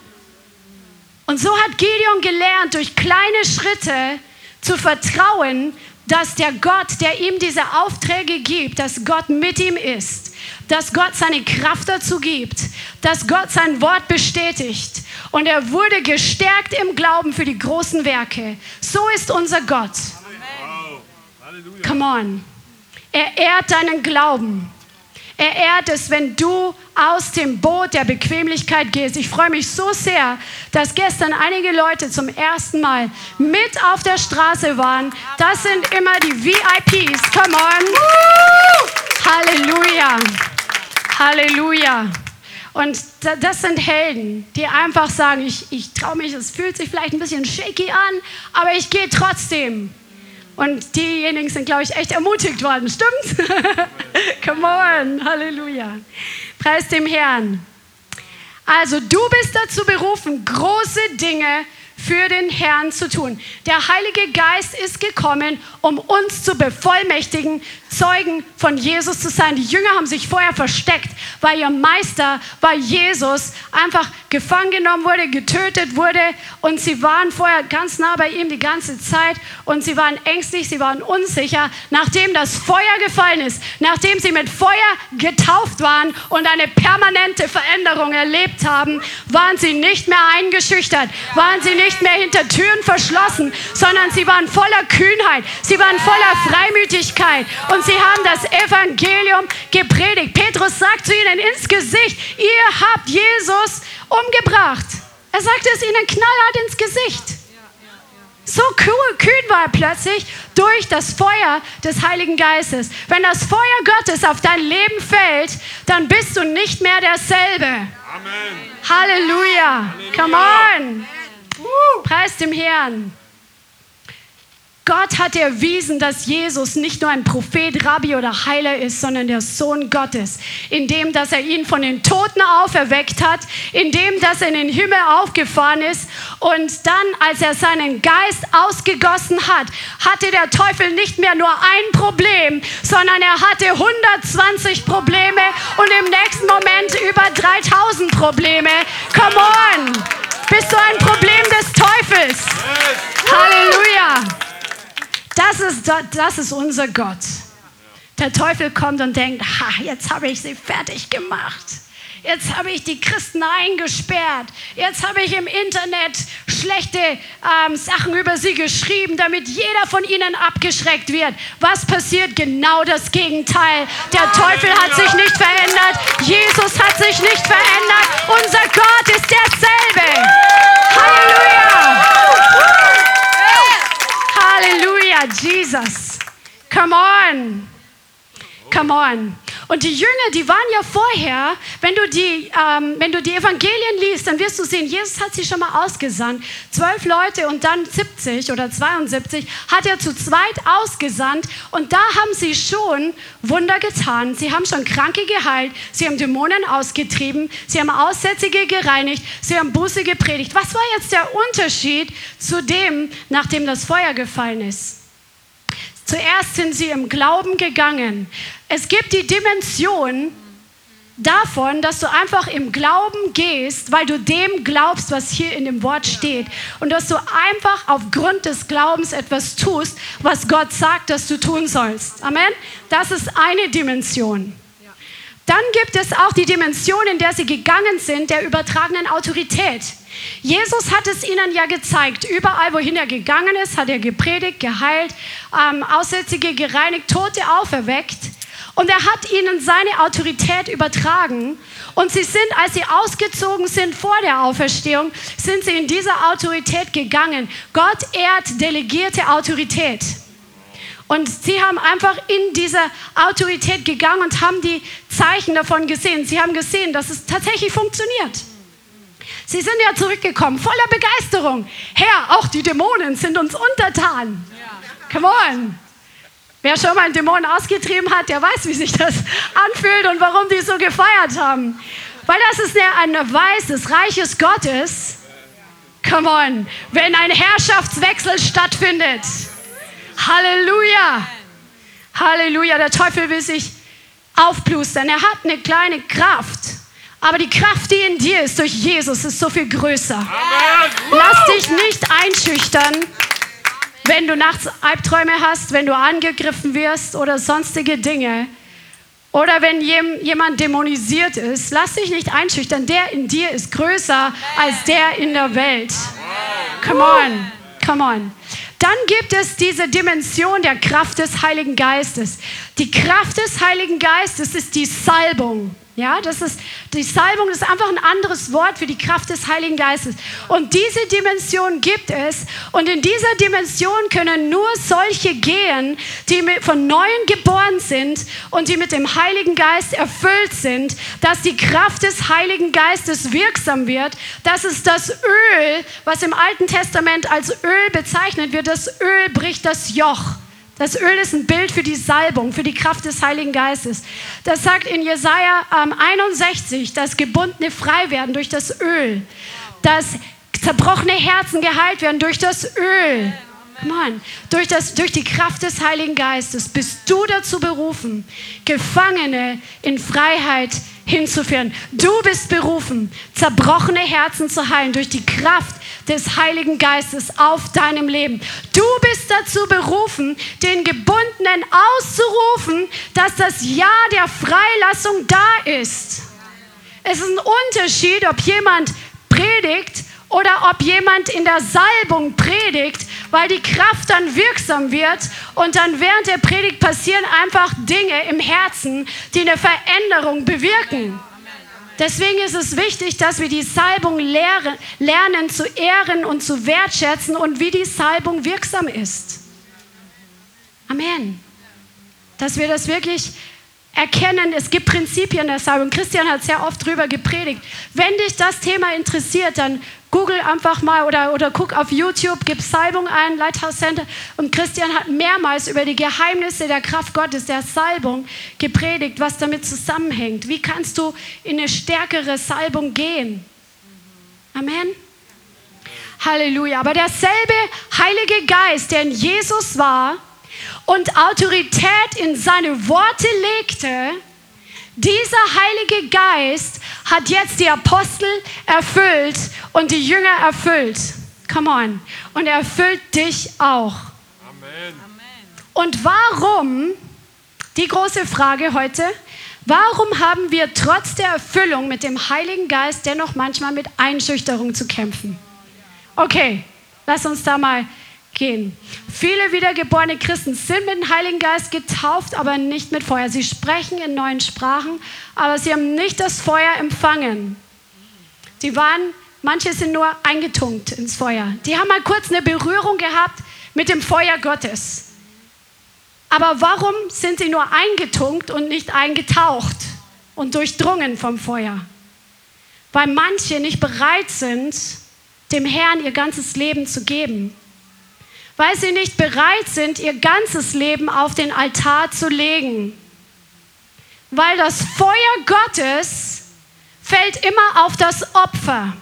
Und so hat Gideon gelernt, durch kleine Schritte zu vertrauen, dass der Gott, der ihm diese Aufträge gibt, dass Gott mit ihm ist dass Gott seine Kraft dazu gibt, dass Gott sein Wort bestätigt. Und er wurde gestärkt im Glauben für die großen Werke. So ist unser Gott. Come on. Er ehrt deinen Glauben. Er ehrt es, wenn du aus dem Boot der Bequemlichkeit gehst. Ich freue mich so sehr, dass gestern einige Leute zum ersten Mal mit auf der Straße waren. Das sind immer die VIPs. Come on. Halleluja. Halleluja. Und das sind Helden, die einfach sagen, ich, ich traue mich, es fühlt sich vielleicht ein bisschen shaky an, aber ich gehe trotzdem. Und diejenigen sind, glaube ich, echt ermutigt worden. Stimmt's? Come on, Halleluja. Preis dem Herrn. Also du bist dazu berufen, große Dinge für den Herrn zu tun. Der Heilige Geist ist gekommen, um uns zu bevollmächtigen, Zeugen von Jesus zu sein. Die Jünger haben sich vorher versteckt, weil ihr Meister, weil Jesus einfach gefangen genommen wurde, getötet wurde und sie waren vorher ganz nah bei ihm die ganze Zeit und sie waren ängstlich, sie waren unsicher. Nachdem das Feuer gefallen ist, nachdem sie mit Feuer getauft waren und eine permanente Veränderung erlebt haben, waren sie nicht mehr eingeschüchtert, waren sie nicht mehr hinter Türen verschlossen, sondern sie waren voller Kühnheit, sie waren voller Freimütigkeit und sie haben das Evangelium gepredigt. Petrus sagt zu ihnen ins Gesicht, ihr habt Jesus umgebracht. Er sagte es ihnen knallhart ins Gesicht. So cool, kühn war er plötzlich durch das Feuer des Heiligen Geistes. Wenn das Feuer Gottes auf dein Leben fällt, dann bist du nicht mehr derselbe. Amen. Halleluja. Halleluja. Come on. Preis dem Herrn. Gott hat erwiesen, dass Jesus nicht nur ein Prophet, Rabbi oder Heiler ist, sondern der Sohn Gottes, indem dass er ihn von den Toten auferweckt hat, indem dass er in den Himmel aufgefahren ist Und dann, als er seinen Geist ausgegossen hat, hatte der Teufel nicht mehr nur ein Problem, sondern er hatte 120 Probleme und im nächsten Moment über 3000 Probleme. Come on! Bist du ein Problem des Teufels? Halleluja! Das ist, das ist unser Gott. Der Teufel kommt und denkt, ha, jetzt habe ich sie fertig gemacht. Jetzt habe ich die Christen eingesperrt. Jetzt habe ich im Internet schlechte ähm, Sachen über sie geschrieben, damit jeder von ihnen abgeschreckt wird. Was passiert? Genau das Gegenteil. Der Teufel hat sich nicht verändert. Jesus hat sich nicht verändert. Unser Gott ist derselbe. Halleluja. Halleluja, Jesus. Come on. Come on. Und die Jünger, die waren ja vorher, wenn du, die, ähm, wenn du die Evangelien liest, dann wirst du sehen, Jesus hat sie schon mal ausgesandt. Zwölf Leute und dann 70 oder 72 hat er zu zweit ausgesandt. Und da haben sie schon Wunder getan. Sie haben schon Kranke geheilt. Sie haben Dämonen ausgetrieben. Sie haben Aussätzige gereinigt. Sie haben Buße gepredigt. Was war jetzt der Unterschied zu dem, nachdem das Feuer gefallen ist? Zuerst sind sie im Glauben gegangen. Es gibt die Dimension davon, dass du einfach im Glauben gehst, weil du dem glaubst, was hier in dem Wort steht. Und dass du einfach aufgrund des Glaubens etwas tust, was Gott sagt, dass du tun sollst. Amen. Das ist eine Dimension. Dann gibt es auch die Dimension, in der sie gegangen sind, der übertragenen Autorität. Jesus hat es ihnen ja gezeigt. Überall, wohin er gegangen ist, hat er gepredigt, geheilt, ähm, Aussätzige gereinigt, Tote auferweckt. Und er hat ihnen seine Autorität übertragen. Und sie sind, als sie ausgezogen sind vor der Auferstehung, sind sie in dieser Autorität gegangen. Gott ehrt delegierte Autorität. Und sie haben einfach in diese Autorität gegangen und haben die Zeichen davon gesehen. Sie haben gesehen, dass es tatsächlich funktioniert. Sie sind ja zurückgekommen, voller Begeisterung. Herr, auch die Dämonen sind uns untertan. Come on. Wer schon mal einen Dämon ausgetrieben hat, der weiß, wie sich das anfühlt und warum die so gefeiert haben. Weil das ist ein Beweis des Reiches Gottes. Come on. Wenn ein Herrschaftswechsel stattfindet. Halleluja. Halleluja. Der Teufel will sich aufplustern. Er hat eine kleine Kraft. Aber die Kraft, die in dir ist durch Jesus, ist so viel größer. Amen. Lass dich nicht einschüchtern, wenn du nachts Albträume hast, wenn du angegriffen wirst oder sonstige Dinge. Oder wenn jemand dämonisiert ist, lass dich nicht einschüchtern. Der in dir ist größer als der in der Welt. Come on, come on. Dann gibt es diese Dimension der Kraft des Heiligen Geistes. Die Kraft des Heiligen Geistes ist die Salbung. Ja, das ist die Salbung ist einfach ein anderes Wort für die Kraft des Heiligen Geistes. Und diese Dimension gibt es. Und in dieser Dimension können nur solche gehen, die von Neuem geboren sind und die mit dem Heiligen Geist erfüllt sind, dass die Kraft des Heiligen Geistes wirksam wird. Das ist das Öl, was im Alten Testament als Öl bezeichnet wird. Das Öl bricht das Joch. Das Öl ist ein Bild für die Salbung, für die Kraft des Heiligen Geistes. Das sagt in Jesaja ähm, 61, dass Gebundene frei werden durch das Öl, dass zerbrochene Herzen geheilt werden durch das Öl. Mann, durch, das, durch die Kraft des Heiligen Geistes bist du dazu berufen, Gefangene in Freiheit hinzuführen. Du bist berufen, zerbrochene Herzen zu heilen durch die Kraft des Heiligen Geistes auf deinem Leben. Du bist dazu berufen, den Gebundenen auszurufen, dass das Ja der Freilassung da ist. Es ist ein Unterschied, ob jemand predigt oder ob jemand in der Salbung predigt, weil die Kraft dann wirksam wird und dann während der Predigt passieren einfach Dinge im Herzen, die eine Veränderung bewirken. Deswegen ist es wichtig, dass wir die Salbung lernen, lernen zu ehren und zu wertschätzen und wie die Salbung wirksam ist. Amen. Dass wir das wirklich erkennen, es gibt Prinzipien der Salbung. Christian hat sehr oft darüber gepredigt. Wenn dich das Thema interessiert, dann Google einfach mal oder, oder guck auf YouTube, gib Salbung ein, Lighthouse Center. Und Christian hat mehrmals über die Geheimnisse der Kraft Gottes, der Salbung, gepredigt, was damit zusammenhängt. Wie kannst du in eine stärkere Salbung gehen? Amen. Halleluja. Aber derselbe Heilige Geist, der in Jesus war und Autorität in seine Worte legte, dieser Heilige Geist hat jetzt die Apostel erfüllt und die Jünger erfüllt. Come on. Und er erfüllt dich auch. Amen. Und warum, die große Frage heute, warum haben wir trotz der Erfüllung mit dem Heiligen Geist dennoch manchmal mit Einschüchterung zu kämpfen? Okay, lass uns da mal gehen. Viele wiedergeborene Christen sind mit dem Heiligen Geist getauft, aber nicht mit Feuer. Sie sprechen in neuen Sprachen, aber sie haben nicht das Feuer empfangen. Die waren, manche sind nur eingetunkt ins Feuer. Die haben mal kurz eine Berührung gehabt mit dem Feuer Gottes. Aber warum sind sie nur eingetunkt und nicht eingetaucht und durchdrungen vom Feuer? Weil manche nicht bereit sind, dem Herrn ihr ganzes Leben zu geben. Weil sie nicht bereit sind, ihr ganzes Leben auf den Altar zu legen. Weil das Feuer Gottes fällt immer auf das Opfer.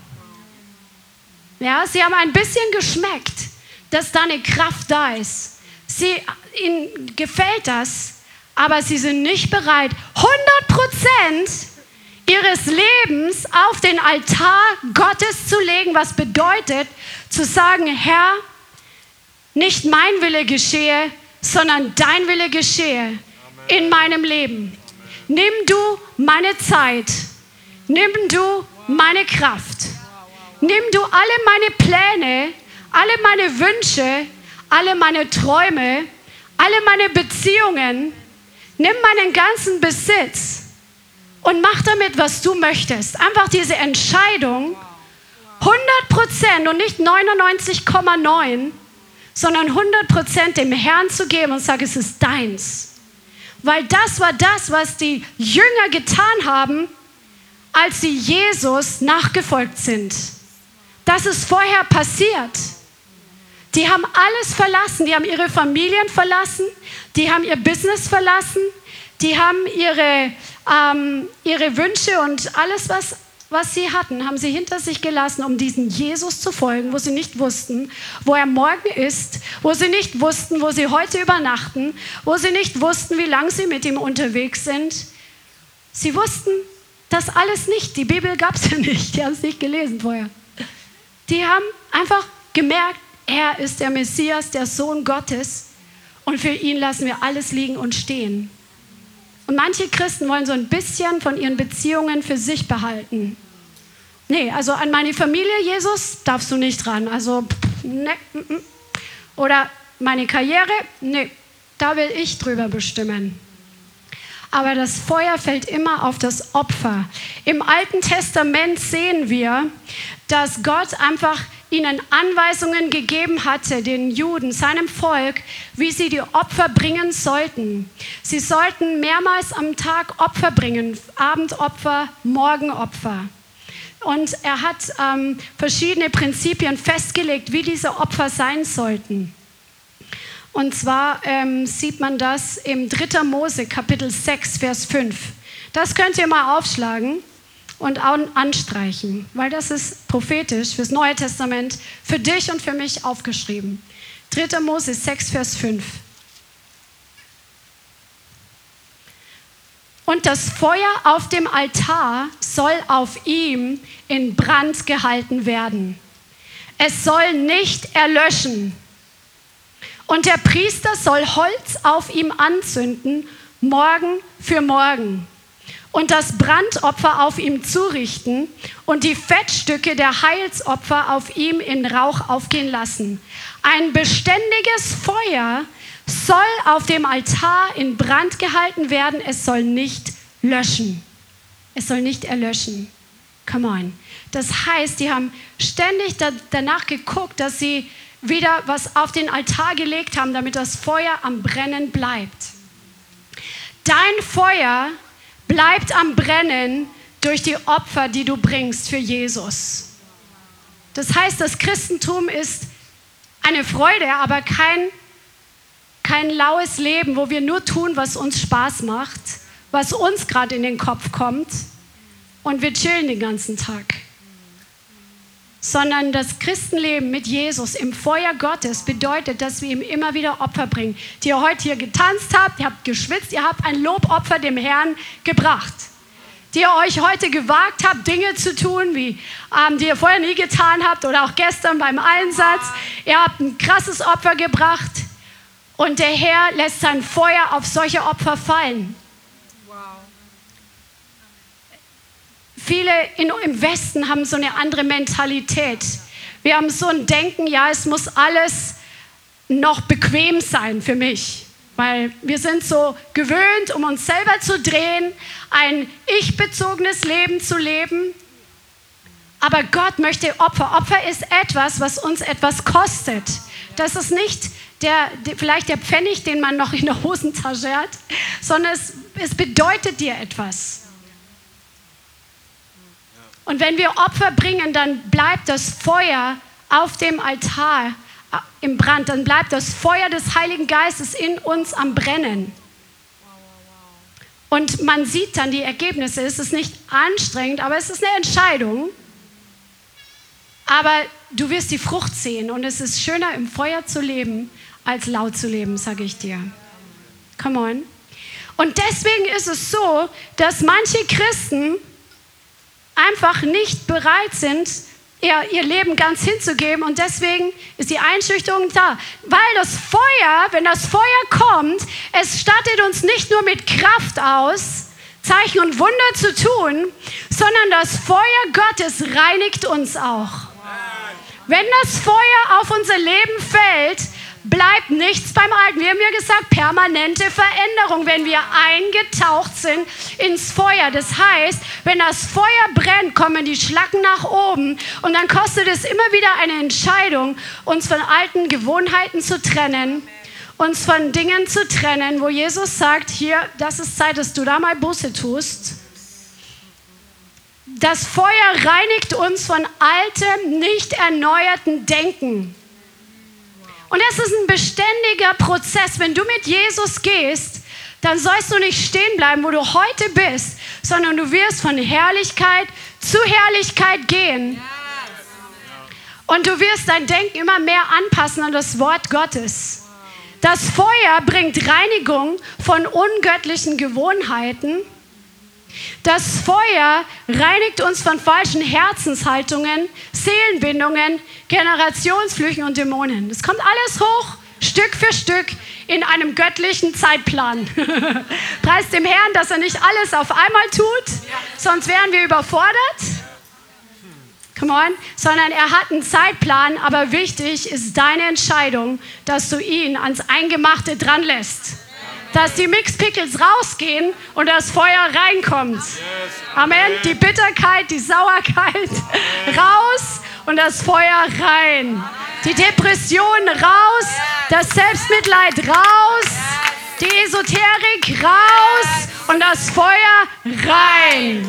Ja, sie haben ein bisschen geschmeckt, dass da eine Kraft da ist. Sie, ihnen gefällt das, aber sie sind nicht bereit, 100 Prozent ihres Lebens auf den Altar Gottes zu legen, was bedeutet zu sagen, Herr, nicht mein Wille geschehe, sondern dein Wille geschehe in meinem Leben. Nimm du meine Zeit, nimm du meine Kraft, nimm du alle meine Pläne, alle meine Wünsche, alle meine Träume, alle meine Beziehungen, nimm meinen ganzen Besitz und mach damit, was du möchtest. Einfach diese Entscheidung, 100 Prozent und nicht 99,9, sondern 100 Prozent dem Herrn zu geben und sagen, es ist deins. Weil das war das, was die Jünger getan haben, als sie Jesus nachgefolgt sind. Das ist vorher passiert. Die haben alles verlassen, die haben ihre Familien verlassen, die haben ihr Business verlassen, die haben ihre ähm, ihre Wünsche und alles, was, was sie hatten, haben sie hinter sich gelassen, um diesem Jesus zu folgen, wo sie nicht wussten, wo er morgen ist, wo sie nicht wussten, wo sie heute übernachten, wo sie nicht wussten, wie lange sie mit ihm unterwegs sind. Sie wussten das alles nicht. Die Bibel gab es ja nicht. Die haben es nicht gelesen vorher. Die haben einfach gemerkt, er ist der Messias, der Sohn Gottes. Und für ihn lassen wir alles liegen und stehen. Und manche Christen wollen so ein bisschen von ihren Beziehungen für sich behalten. Nee, also an meine Familie, Jesus, darfst du nicht ran. Also, ne. Oder meine Karriere, nee, da will ich drüber bestimmen. Aber das Feuer fällt immer auf das Opfer. Im Alten Testament sehen wir, dass Gott einfach ihnen Anweisungen gegeben hatte, den Juden, seinem Volk, wie sie die Opfer bringen sollten. Sie sollten mehrmals am Tag Opfer bringen, Abendopfer, Morgenopfer. Und er hat ähm, verschiedene Prinzipien festgelegt, wie diese Opfer sein sollten. Und zwar ähm, sieht man das im 3. Mose Kapitel 6, Vers 5. Das könnt ihr mal aufschlagen und anstreichen, weil das ist prophetisch fürs Neue Testament, für dich und für mich aufgeschrieben. 3. Mose 6, Vers 5. Und das Feuer auf dem Altar soll auf ihm in Brand gehalten werden. Es soll nicht erlöschen. Und der Priester soll Holz auf ihm anzünden, morgen für morgen und das Brandopfer auf ihm zurichten und die Fettstücke der Heilsopfer auf ihm in Rauch aufgehen lassen. Ein beständiges Feuer soll auf dem Altar in Brand gehalten werden, es soll nicht löschen. Es soll nicht erlöschen. Come on. Das heißt, die haben ständig danach geguckt, dass sie wieder was auf den Altar gelegt haben, damit das Feuer am Brennen bleibt. Dein Feuer bleibt am Brennen durch die Opfer, die du bringst für Jesus. Das heißt, das Christentum ist eine Freude, aber kein, kein laues Leben, wo wir nur tun, was uns Spaß macht, was uns gerade in den Kopf kommt und wir chillen den ganzen Tag. sondern das Christenleben mit Jesus im Feuer Gottes bedeutet, dass wir ihm immer wieder Opfer bringen. Die ihr heute hier getanzt habt, ihr habt geschwitzt, ihr habt ein Lobopfer dem Herrn gebracht. Die ihr euch heute gewagt habt, Dinge zu tun, wie ähm, die ihr vorher nie getan habt oder auch gestern beim Einsatz. Ihr habt ein krasses Opfer gebracht und der Herr lässt sein Feuer auf solche Opfer fallen. Viele in, im Westen haben so eine andere Mentalität. Wir haben so ein Denken, ja, es muss alles noch bequem sein für mich. Weil wir sind so gewöhnt, um uns selber zu drehen, ein ich-bezogenes Leben zu leben. Aber Gott möchte Opfer. Opfer ist etwas, was uns etwas kostet. Das ist nicht der, vielleicht der Pfennig, den man noch in der Hosentasche hat, sondern es, es bedeutet dir etwas. Und wenn wir Opfer bringen, dann bleibt das Feuer auf dem Altar äh, im Brand, dann bleibt das Feuer des Heiligen Geistes in uns am Brennen. Und man sieht dann die Ergebnisse. Es ist nicht anstrengend, aber es ist eine Entscheidung. Aber du wirst die Frucht sehen und es ist schöner im Feuer zu leben, als laut zu leben, sage ich dir. Come on. Und deswegen ist es so, dass manche Christen einfach nicht bereit sind, ihr, Leben ganz hinzugeben. Und deswegen ist die Einschüchterung da. Weil das Feuer, wenn das Feuer kommt, es stattet uns nicht nur mit Kraft aus, Zeichen und Wunder zu tun, sondern das Feuer Gottes reinigt uns auch. Wenn das Feuer auf unser Leben fällt, bleibt nichts beim Alten. Wir haben ja gesagt, permanente Veränderung, wenn wir eingetaucht sind ins Feuer. Das heißt, wenn das Feuer brennt, kommen die Schlacken nach oben und dann kostet es immer wieder eine Entscheidung, uns von alten Gewohnheiten zu trennen, uns von Dingen zu trennen, wo Jesus sagt, hier, das ist Zeit, dass du da mal Busse tust. Das Feuer reinigt uns von altem, nicht erneuerten Denken. Und es ist ein beständiger Prozess. Wenn du mit Jesus gehst, dann sollst du nicht stehen bleiben, wo du heute bist, sondern du wirst von Herrlichkeit zu Herrlichkeit gehen. Und du wirst dein Denken immer mehr anpassen an das Wort Gottes. Das Feuer bringt Reinigung von ungöttlichen Gewohnheiten das Feuer reinigt uns von falschen Herzenshaltungen, Seelenbindungen, Generationsflüchen und Dämonen. Das kommt alles hoch, Stück für Stück, in einem göttlichen Zeitplan. Preis dem Herrn, dass er nicht alles auf einmal tut, sonst wären wir überfordert. Come on. Sondern er hat einen Zeitplan, aber wichtig ist deine Entscheidung, dass du ihn ans Eingemachte dran lässt dass die Mixed Pickles rausgehen und das Feuer reinkommt. Amen. Die Bitterkeit, die Sauerkeit raus und das Feuer rein. Die Depression raus, das Selbstmitleid raus, die Esoterik raus und das Feuer rein.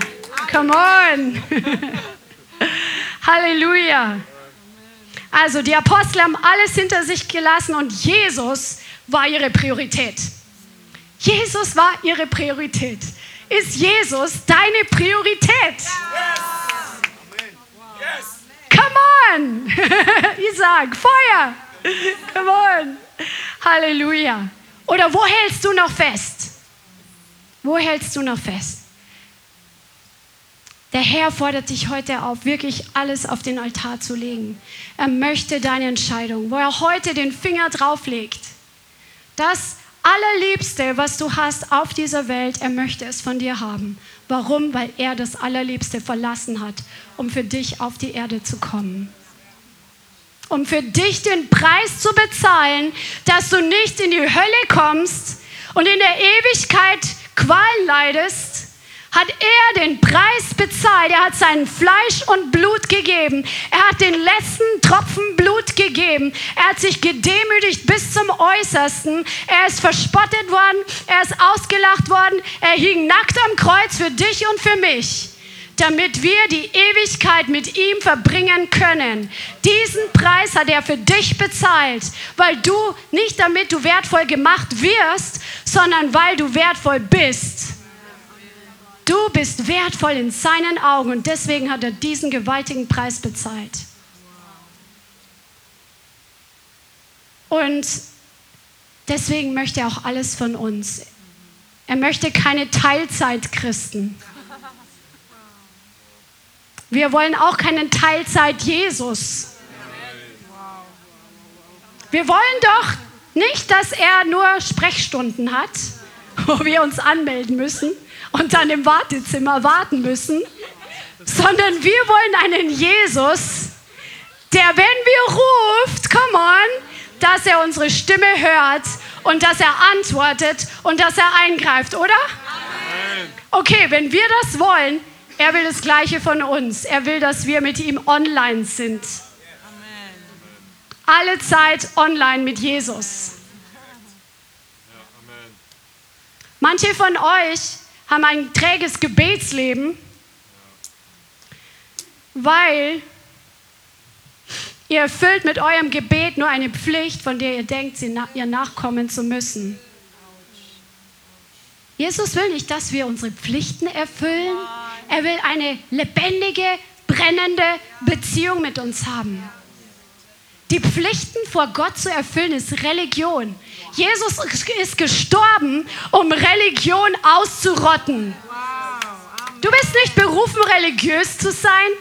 Come on. Halleluja. Also die Apostel haben alles hinter sich gelassen und Jesus war ihre Priorität. Jesus war ihre Priorität. Ist Jesus deine Priorität? Yes. Come on! Isaac, Feuer! Come on! Halleluja! Oder wo hältst du noch fest? Wo hältst du noch fest? Der Herr fordert dich heute auf, wirklich alles auf den Altar zu legen. Er möchte deine Entscheidung, wo er heute den Finger drauflegt. Das Allerliebste, was du hast auf dieser Welt, er möchte es von dir haben. Warum? Weil er das Allerliebste verlassen hat, um für dich auf die Erde zu kommen. Um für dich den Preis zu bezahlen, dass du nicht in die Hölle kommst und in der Ewigkeit Qual leidest, hat er den Preis bezahlt. Er hat sein Fleisch und Blut gegeben. Er hat den letzten Tropfen Blut gegeben. Er hat sich gedemütigt bis zum Äußersten. Er ist verspottet worden. Er ist ausgelacht worden. Er hing nackt am Kreuz für dich und für mich damit wir die Ewigkeit mit ihm verbringen können. Diesen Preis hat er für dich bezahlt, weil du nicht damit du wertvoll gemacht wirst, sondern weil du wertvoll bist. Du bist wertvoll in seinen Augen und deswegen hat er diesen gewaltigen Preis bezahlt. Und deswegen möchte er auch alles von uns. Er möchte keine Teilzeit-Christen. Wir wollen auch keinen Teilzeit-Jesus. Wir wollen doch nicht, dass er nur Sprechstunden hat, wo wir uns anmelden müssen und dann im Wartezimmer warten müssen, sondern wir wollen einen Jesus, der, wenn wir ruft, come on, dass er unsere Stimme hört und dass er antwortet und dass er eingreift, oder? Okay, wenn wir das wollen, er will das Gleiche von uns. Er will, dass wir mit ihm online sind. Alle Zeit online mit Jesus. Manche von euch haben ein träges Gebetsleben, weil ihr erfüllt mit eurem Gebet nur eine Pflicht, von der ihr denkt, ihr nachkommen zu müssen. Jesus will nicht, dass wir unsere Pflichten erfüllen. Er will eine lebendige, brennende Beziehung mit uns haben. Die Pflichten vor Gott zu erfüllen ist Religion. Jesus ist gestorben, um Religion auszurotten. Du bist nicht berufen, religiös zu sein,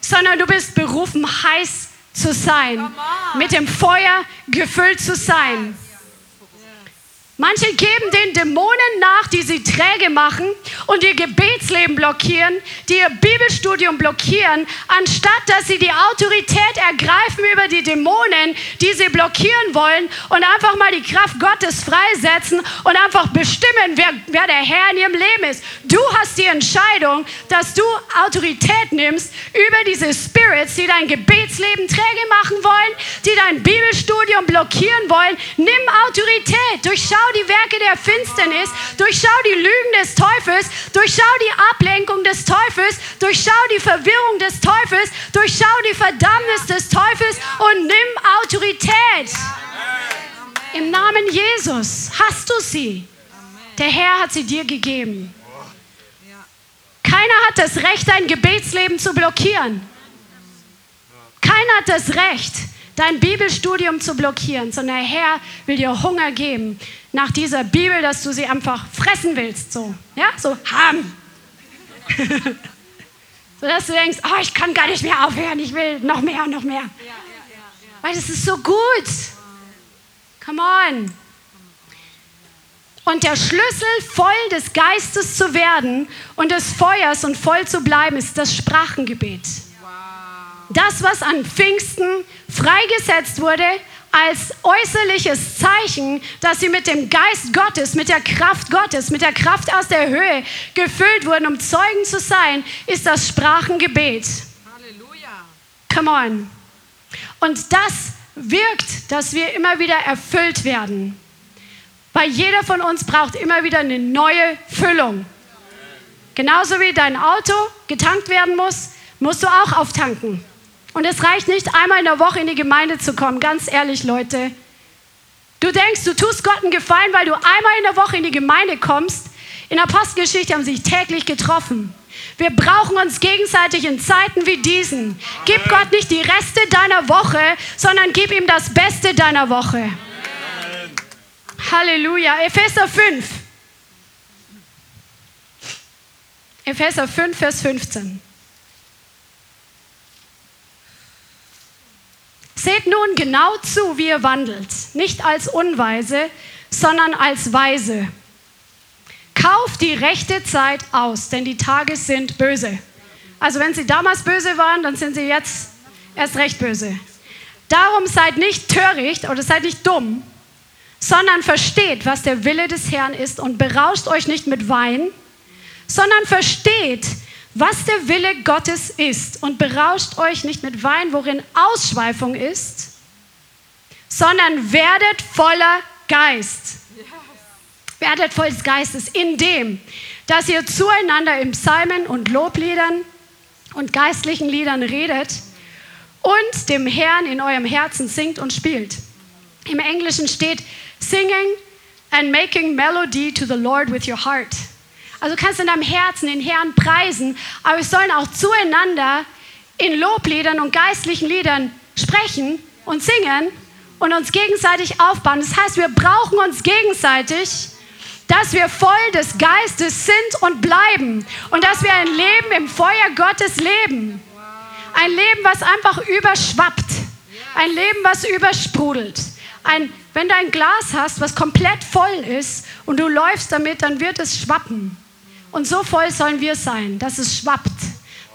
sondern du bist berufen, heiß zu sein, mit dem Feuer gefüllt zu sein. Manche geben den Dämonen nach, die sie träge machen und ihr Gebetsleben blockieren, die ihr Bibelstudium blockieren, anstatt dass sie die Autorität ergreifen über die Dämonen, die sie blockieren wollen und einfach mal die Kraft Gottes freisetzen und einfach bestimmen, wer, wer der Herr in ihrem Leben ist. Du hast die Entscheidung, dass du Autorität nimmst über diese Spirits, die dein Gebetsleben träge machen wollen, die dein Bibelstudium blockieren wollen. Nimm Autorität, durchschau die Werke der Finsternis, durchschau die Lügen des Teufels, durchschau die Ablenkung des Teufels, durchschau die Verwirrung des Teufels, durchschau die Verdammnis des Teufels und nimm Autorität. Im Namen Jesus hast du sie. Der Herr hat sie dir gegeben. Keiner hat das Recht, dein Gebetsleben zu blockieren. Keiner hat das Recht, dein Bibelstudium zu blockieren, sondern der Herr will dir Hunger geben nach dieser Bibel, dass du sie einfach fressen willst, so, ja, so haben. so dass du denkst, oh, ich kann gar nicht mehr aufhören, ich will noch mehr und noch mehr. Weil es ist so gut. Come on. Und der Schlüssel, voll des Geistes zu werden und des Feuers und voll zu bleiben, ist das Sprachengebet. Das, was an Pfingsten freigesetzt wurde, als äußerliches Zeichen, dass sie mit dem Geist Gottes, mit der Kraft Gottes, mit der Kraft aus der Höhe gefüllt wurden, um Zeugen zu sein, ist das Sprachengebet. Halleluja. Come on. Und das wirkt, dass wir immer wieder erfüllt werden. Weil jeder von uns braucht immer wieder eine neue Füllung. Genauso wie dein Auto getankt werden muss, musst du auch auftanken. Und es reicht nicht, einmal in der Woche in die Gemeinde zu kommen, ganz ehrlich, Leute. Du denkst, du tust Gott einen Gefallen, weil du einmal in der Woche in die Gemeinde kommst. In der Apostelgeschichte haben sie sich täglich getroffen. Wir brauchen uns gegenseitig in Zeiten wie diesen. Gib Gott nicht die Reste deiner Woche, sondern gib ihm das Beste deiner Woche. Halleluja. Epheser 5. Epheser 5, Vers 15. Nun genau zu, wie ihr wandelt, nicht als Unweise, sondern als Weise. Kauft die rechte Zeit aus, denn die Tage sind böse. Also wenn sie damals böse waren, dann sind sie jetzt erst recht böse. Darum seid nicht töricht oder seid nicht dumm, sondern versteht, was der Wille des Herrn ist und berauscht euch nicht mit Wein, sondern versteht, was der Wille Gottes ist und berauscht euch nicht mit Wein, worin Ausschweifung ist, sondern werdet voller Geist. Werdet voll des Geistes, indem, dass ihr zueinander im Psalmen und Lobliedern und geistlichen Liedern redet und dem Herrn in eurem Herzen singt und spielt. Im Englischen steht singing and making melody to the Lord with your heart. Also du kannst in deinem Herzen den Herrn preisen, aber wir sollen auch zueinander in Lobliedern und geistlichen Liedern sprechen und singen und uns gegenseitig aufbauen. Das heißt, wir brauchen uns gegenseitig, dass wir voll des Geistes sind und bleiben und dass wir ein Leben im Feuer Gottes leben. Ein Leben, was einfach überschwappt. Ein Leben, was übersprudelt. Ein, wenn du ein Glas hast, was komplett voll ist und du läufst damit, dann wird es schwappen. Und so voll sollen wir sein, dass es schwappt.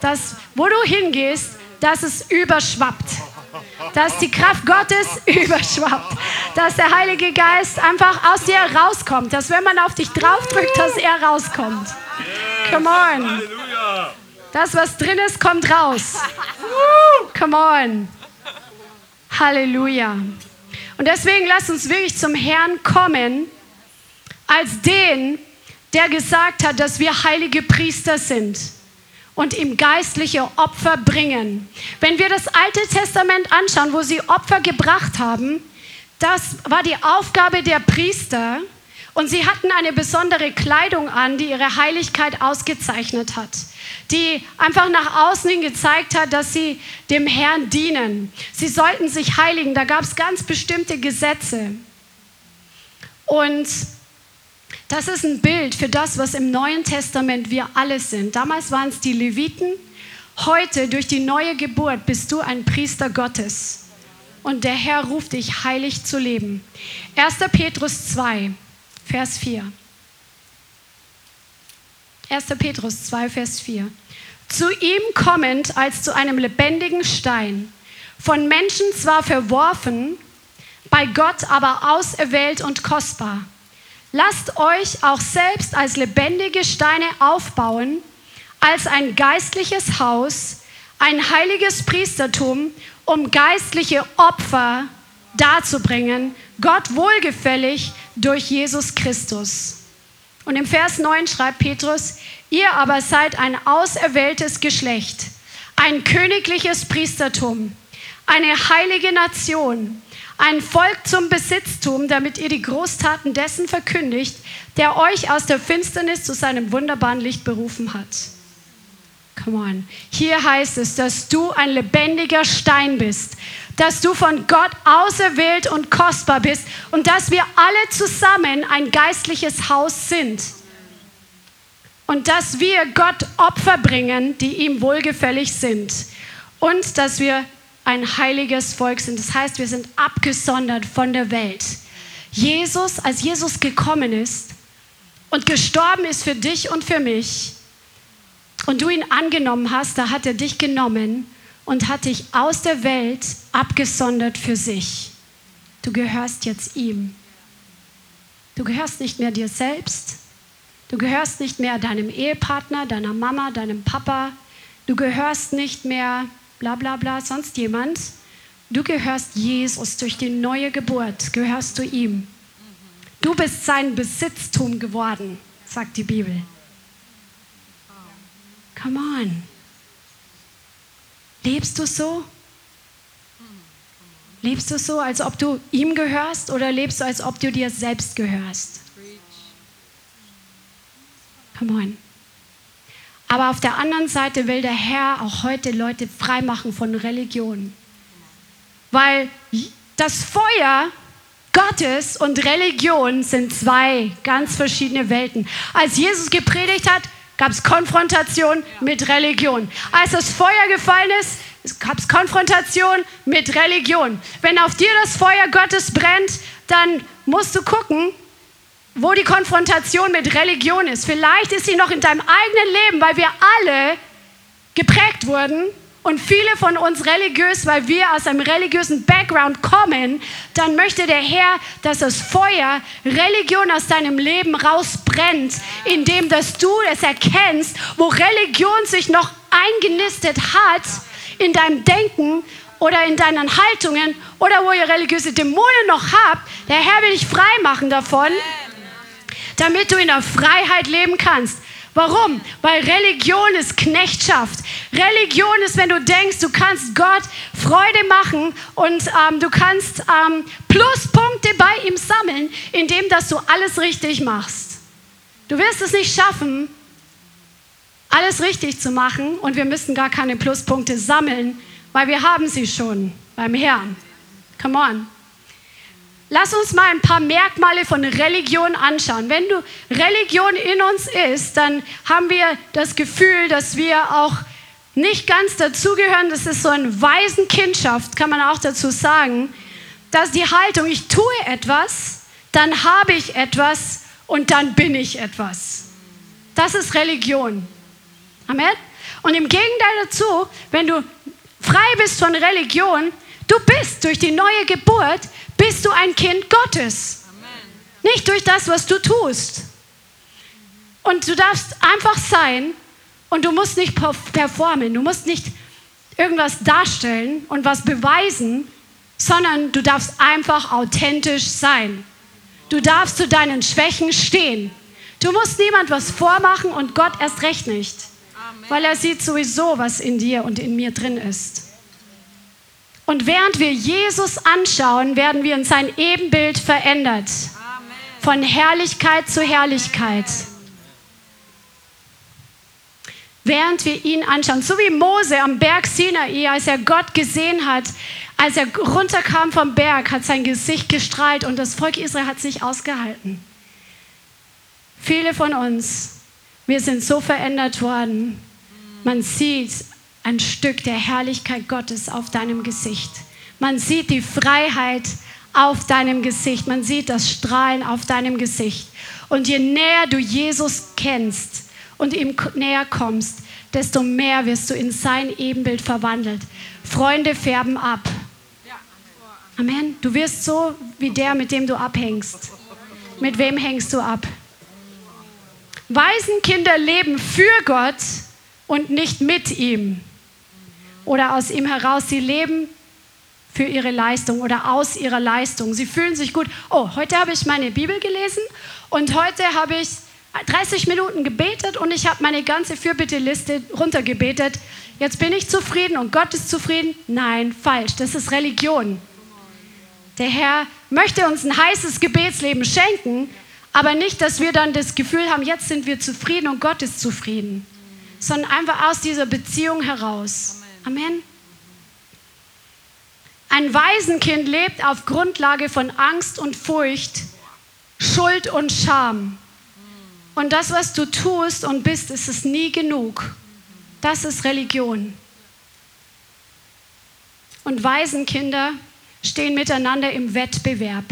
Dass, wo du hingehst, dass es überschwappt. Dass die Kraft Gottes überschwappt. Dass der Heilige Geist einfach aus dir rauskommt. Dass wenn man auf dich draufdrückt, dass er rauskommt. Come on. Das, was drin ist, kommt raus. Come on. Halleluja. Und deswegen lasst uns wirklich zum Herrn kommen, als den, der gesagt hat, dass wir heilige Priester sind und ihm geistliche Opfer bringen. Wenn wir das Alte Testament anschauen, wo sie Opfer gebracht haben, das war die Aufgabe der Priester und sie hatten eine besondere Kleidung an, die ihre Heiligkeit ausgezeichnet hat, die einfach nach außen hin gezeigt hat, dass sie dem Herrn dienen. Sie sollten sich heiligen, da gab es ganz bestimmte Gesetze. Und das ist ein Bild für das, was im Neuen Testament wir alle sind. Damals waren es die Leviten. Heute, durch die neue Geburt, bist du ein Priester Gottes. Und der Herr ruft dich, heilig zu leben. 1. Petrus 2, Vers 4. 1. Petrus 2, Vers 4. Zu ihm kommend als zu einem lebendigen Stein, von Menschen zwar verworfen, bei Gott aber auserwählt und kostbar Lasst euch auch selbst als lebendige Steine aufbauen, als ein geistliches Haus, ein heiliges Priestertum, um geistliche Opfer darzubringen, Gott wohlgefällig durch Jesus Christus. Und im Vers 9 schreibt Petrus, ihr aber seid ein auserwähltes Geschlecht, ein königliches Priestertum, eine heilige Nation, ein Volk zum Besitztum, damit ihr die Großtaten dessen verkündigt, der euch aus der Finsternis zu seinem wunderbaren Licht berufen hat. Come on. Hier heißt es, dass du ein lebendiger Stein bist, dass du von Gott auserwählt und kostbar bist und dass wir alle zusammen ein geistliches Haus sind. Und dass wir Gott Opfer bringen, die ihm wohlgefällig sind. Und dass wir ein heiliges Volk sind. Das heißt, wir sind abgesondert von der Welt. Jesus, als Jesus gekommen ist und gestorben ist für dich und für mich und du ihn angenommen hast, da hat er dich genommen und hat dich aus der Welt abgesondert für sich. Du gehörst jetzt ihm. Du gehörst nicht mehr dir selbst. Du gehörst nicht mehr deinem Ehepartner, deiner Mama, deinem Papa. Du gehörst nicht mehr bla bla bla, sonst jemand. Du gehörst Jesus durch die neue Geburt, gehörst du ihm. Du bist sein Besitztum geworden, sagt die Bibel. Come on. Lebst du so? Lebst du so, als ob du ihm gehörst oder lebst du, als ob du dir selbst gehörst? Come on. Aber auf der anderen Seite will der Herr auch heute Leute freimachen von Religion. Weil das Feuer Gottes und Religion sind zwei ganz verschiedene Welten. Als Jesus gepredigt hat, gab es Konfrontation mit Religion. Als das Feuer gefallen ist, gab es Konfrontation mit Religion. Wenn auf dir das Feuer Gottes brennt, dann musst du gucken, wo die Konfrontation mit Religion ist. Vielleicht ist sie noch in deinem eigenen Leben, weil wir alle geprägt wurden und viele von uns religiös, weil wir aus einem religiösen Background kommen, dann möchte der Herr, dass das Feuer Religion aus deinem Leben rausbrennt, indem dass du es erkennst, wo Religion sich noch eingenistet hat in deinem Denken oder in deinen Haltungen oder wo ihr religiöse Dämonen noch habt. Der Herr will dich frei machen davon damit du in der Freiheit leben kannst. Warum? Weil Religion ist Knechtschaft. Religion ist, wenn du denkst, du kannst Gott Freude machen und ähm, du kannst ähm, Pluspunkte bei ihm sammeln, indem dass du alles richtig machst. Du wirst es nicht schaffen, alles richtig zu machen und wir müssen gar keine Pluspunkte sammeln, weil wir haben sie schon beim Herrn. Come on. Lass uns mal ein paar Merkmale von Religion anschauen. Wenn du Religion in uns ist, dann haben wir das Gefühl, dass wir auch nicht ganz dazugehören. Das ist so eine Waisenkindschaft, kann man auch dazu sagen. Dass die Haltung, ich tue etwas, dann habe ich etwas und dann bin ich etwas. Das ist Religion. Amen. Und im Gegenteil dazu, wenn du frei bist von Religion, du bist durch die neue Geburt, bist du ein Kind Gottes. Amen. Nicht durch das, was du tust. Und du darfst einfach sein und du musst nicht performen, du musst nicht irgendwas darstellen und was beweisen, sondern du darfst einfach authentisch sein. Du darfst zu deinen Schwächen stehen. Du musst niemand was vormachen und Gott erst recht nicht, Amen. weil er sieht sowieso, was in dir und in mir drin ist. Und während wir Jesus anschauen, werden wir in sein Ebenbild verändert. Von Herrlichkeit zu Herrlichkeit. Während wir ihn anschauen, so wie Mose am Berg Sinai, als er Gott gesehen hat, als er runterkam vom Berg, hat sein Gesicht gestrahlt und das Volk Israel hat sich ausgehalten. Viele von uns, wir sind so verändert worden. Man sieht ein Stück der Herrlichkeit Gottes auf deinem Gesicht. Man sieht die Freiheit auf deinem Gesicht. Man sieht das Strahlen auf deinem Gesicht. Und je näher du Jesus kennst und ihm näher kommst, desto mehr wirst du in sein Ebenbild verwandelt. Freunde färben ab. Amen. Du wirst so wie der, mit dem du abhängst. Mit wem hängst du ab? Waisenkinder leben für Gott und nicht mit ihm oder aus ihm heraus. Sie leben für ihre Leistung oder aus ihrer Leistung. Sie fühlen sich gut. Oh, heute habe ich meine Bibel gelesen und heute habe ich 30 Minuten gebetet und ich habe meine ganze Fürbitteliste runtergebetet. Jetzt bin ich zufrieden und Gott ist zufrieden. Nein, falsch. Das ist Religion. Der Herr möchte uns ein heißes Gebetsleben schenken, aber nicht, dass wir dann das Gefühl haben, jetzt sind wir zufrieden und Gott ist zufrieden, sondern einfach aus dieser Beziehung heraus. Amen. Ein Waisenkind lebt auf Grundlage von Angst und Furcht, Schuld und Scham. Und das, was du tust und bist, ist es nie genug. Das ist Religion. Und Waisenkinder stehen miteinander im Wettbewerb.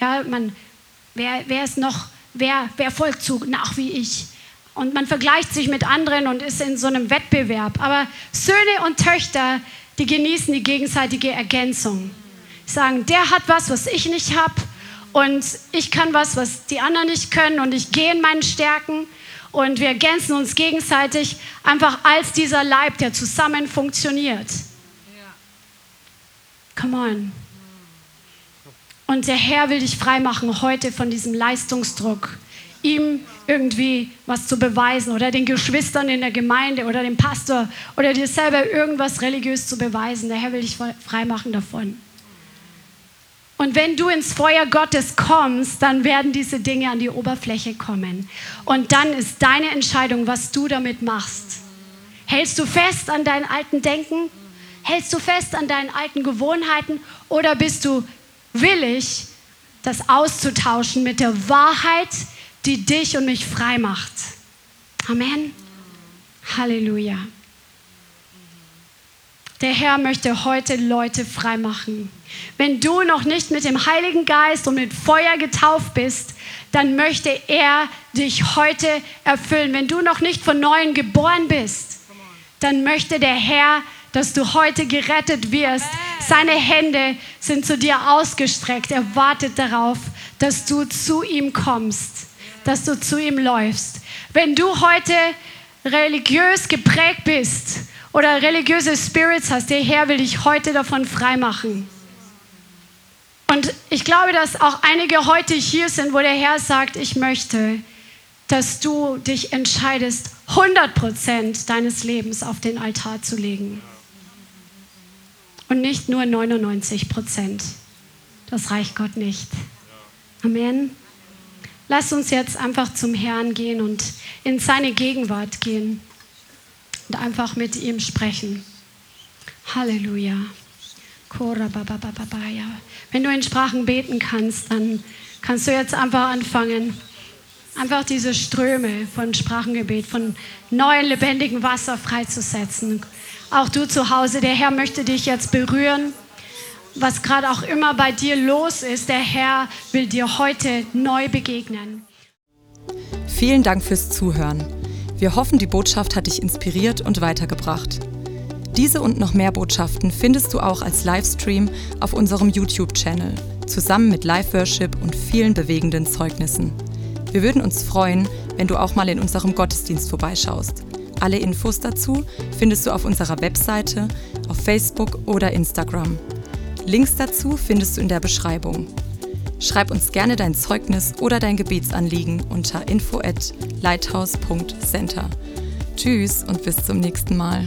Ja, man, wer, wer ist noch, wer, wer folgt zu nach wie ich? Und man vergleicht sich mit anderen und ist in so einem Wettbewerb. Aber Söhne und Töchter, die genießen die gegenseitige Ergänzung. Sagen, der hat was, was ich nicht habe. Und ich kann was, was die anderen nicht können. Und ich gehe in meinen Stärken. Und wir ergänzen uns gegenseitig einfach als dieser Leib, der zusammen funktioniert. Come on. Und der Herr will dich freimachen heute von diesem Leistungsdruck, ihm irgendwie was zu beweisen oder den Geschwistern in der Gemeinde oder dem Pastor oder dir selber irgendwas religiös zu beweisen. Der Herr will dich freimachen davon. Und wenn du ins Feuer Gottes kommst, dann werden diese Dinge an die Oberfläche kommen. Und dann ist deine Entscheidung, was du damit machst. Hältst du fest an deinen alten Denken? Hältst du fest an deinen alten Gewohnheiten? Oder bist du willig, das auszutauschen mit der Wahrheit, die dich und mich frei macht. Amen. Halleluja. Der Herr möchte heute Leute frei machen. Wenn du noch nicht mit dem Heiligen Geist und mit Feuer getauft bist, dann möchte er dich heute erfüllen. Wenn du noch nicht von neuem geboren bist, dann möchte der Herr, dass du heute gerettet wirst. Seine Hände sind zu dir ausgestreckt. Er wartet darauf, dass du zu ihm kommst, dass du zu ihm läufst. Wenn du heute religiös geprägt bist oder religiöse Spirits hast, der Herr will dich heute davon freimachen. Und ich glaube, dass auch einige heute hier sind, wo der Herr sagt, ich möchte, dass du dich entscheidest, 100% deines Lebens auf den Altar zu legen und nicht nur 99 Prozent. Das reicht Gott nicht. Amen. Lass uns jetzt einfach zum Herrn gehen und in seine Gegenwart gehen und einfach mit ihm sprechen. Halleluja. Wenn du in Sprachen beten kannst, dann kannst du jetzt einfach anfangen, einfach diese Ströme von Sprachengebet, von neuem lebendigem Wasser freizusetzen. Auch du zu Hause, der Herr möchte dich jetzt berühren. Was gerade auch immer bei dir los ist, der Herr will dir heute neu begegnen. Vielen Dank fürs Zuhören. Wir hoffen, die Botschaft hat dich inspiriert und weitergebracht. Diese und noch mehr Botschaften findest du auch als Livestream auf unserem YouTube-Channel, zusammen mit Live-Worship und vielen bewegenden Zeugnissen. Wir würden uns freuen, wenn du auch mal in unserem Gottesdienst vorbeischaust. Alle Infos dazu findest du auf unserer Webseite, auf Facebook oder Instagram. Links dazu findest du in der Beschreibung. Schreib uns gerne dein Zeugnis oder dein Gebetsanliegen unter info at lighthouse.center. Tschüss und bis zum nächsten Mal.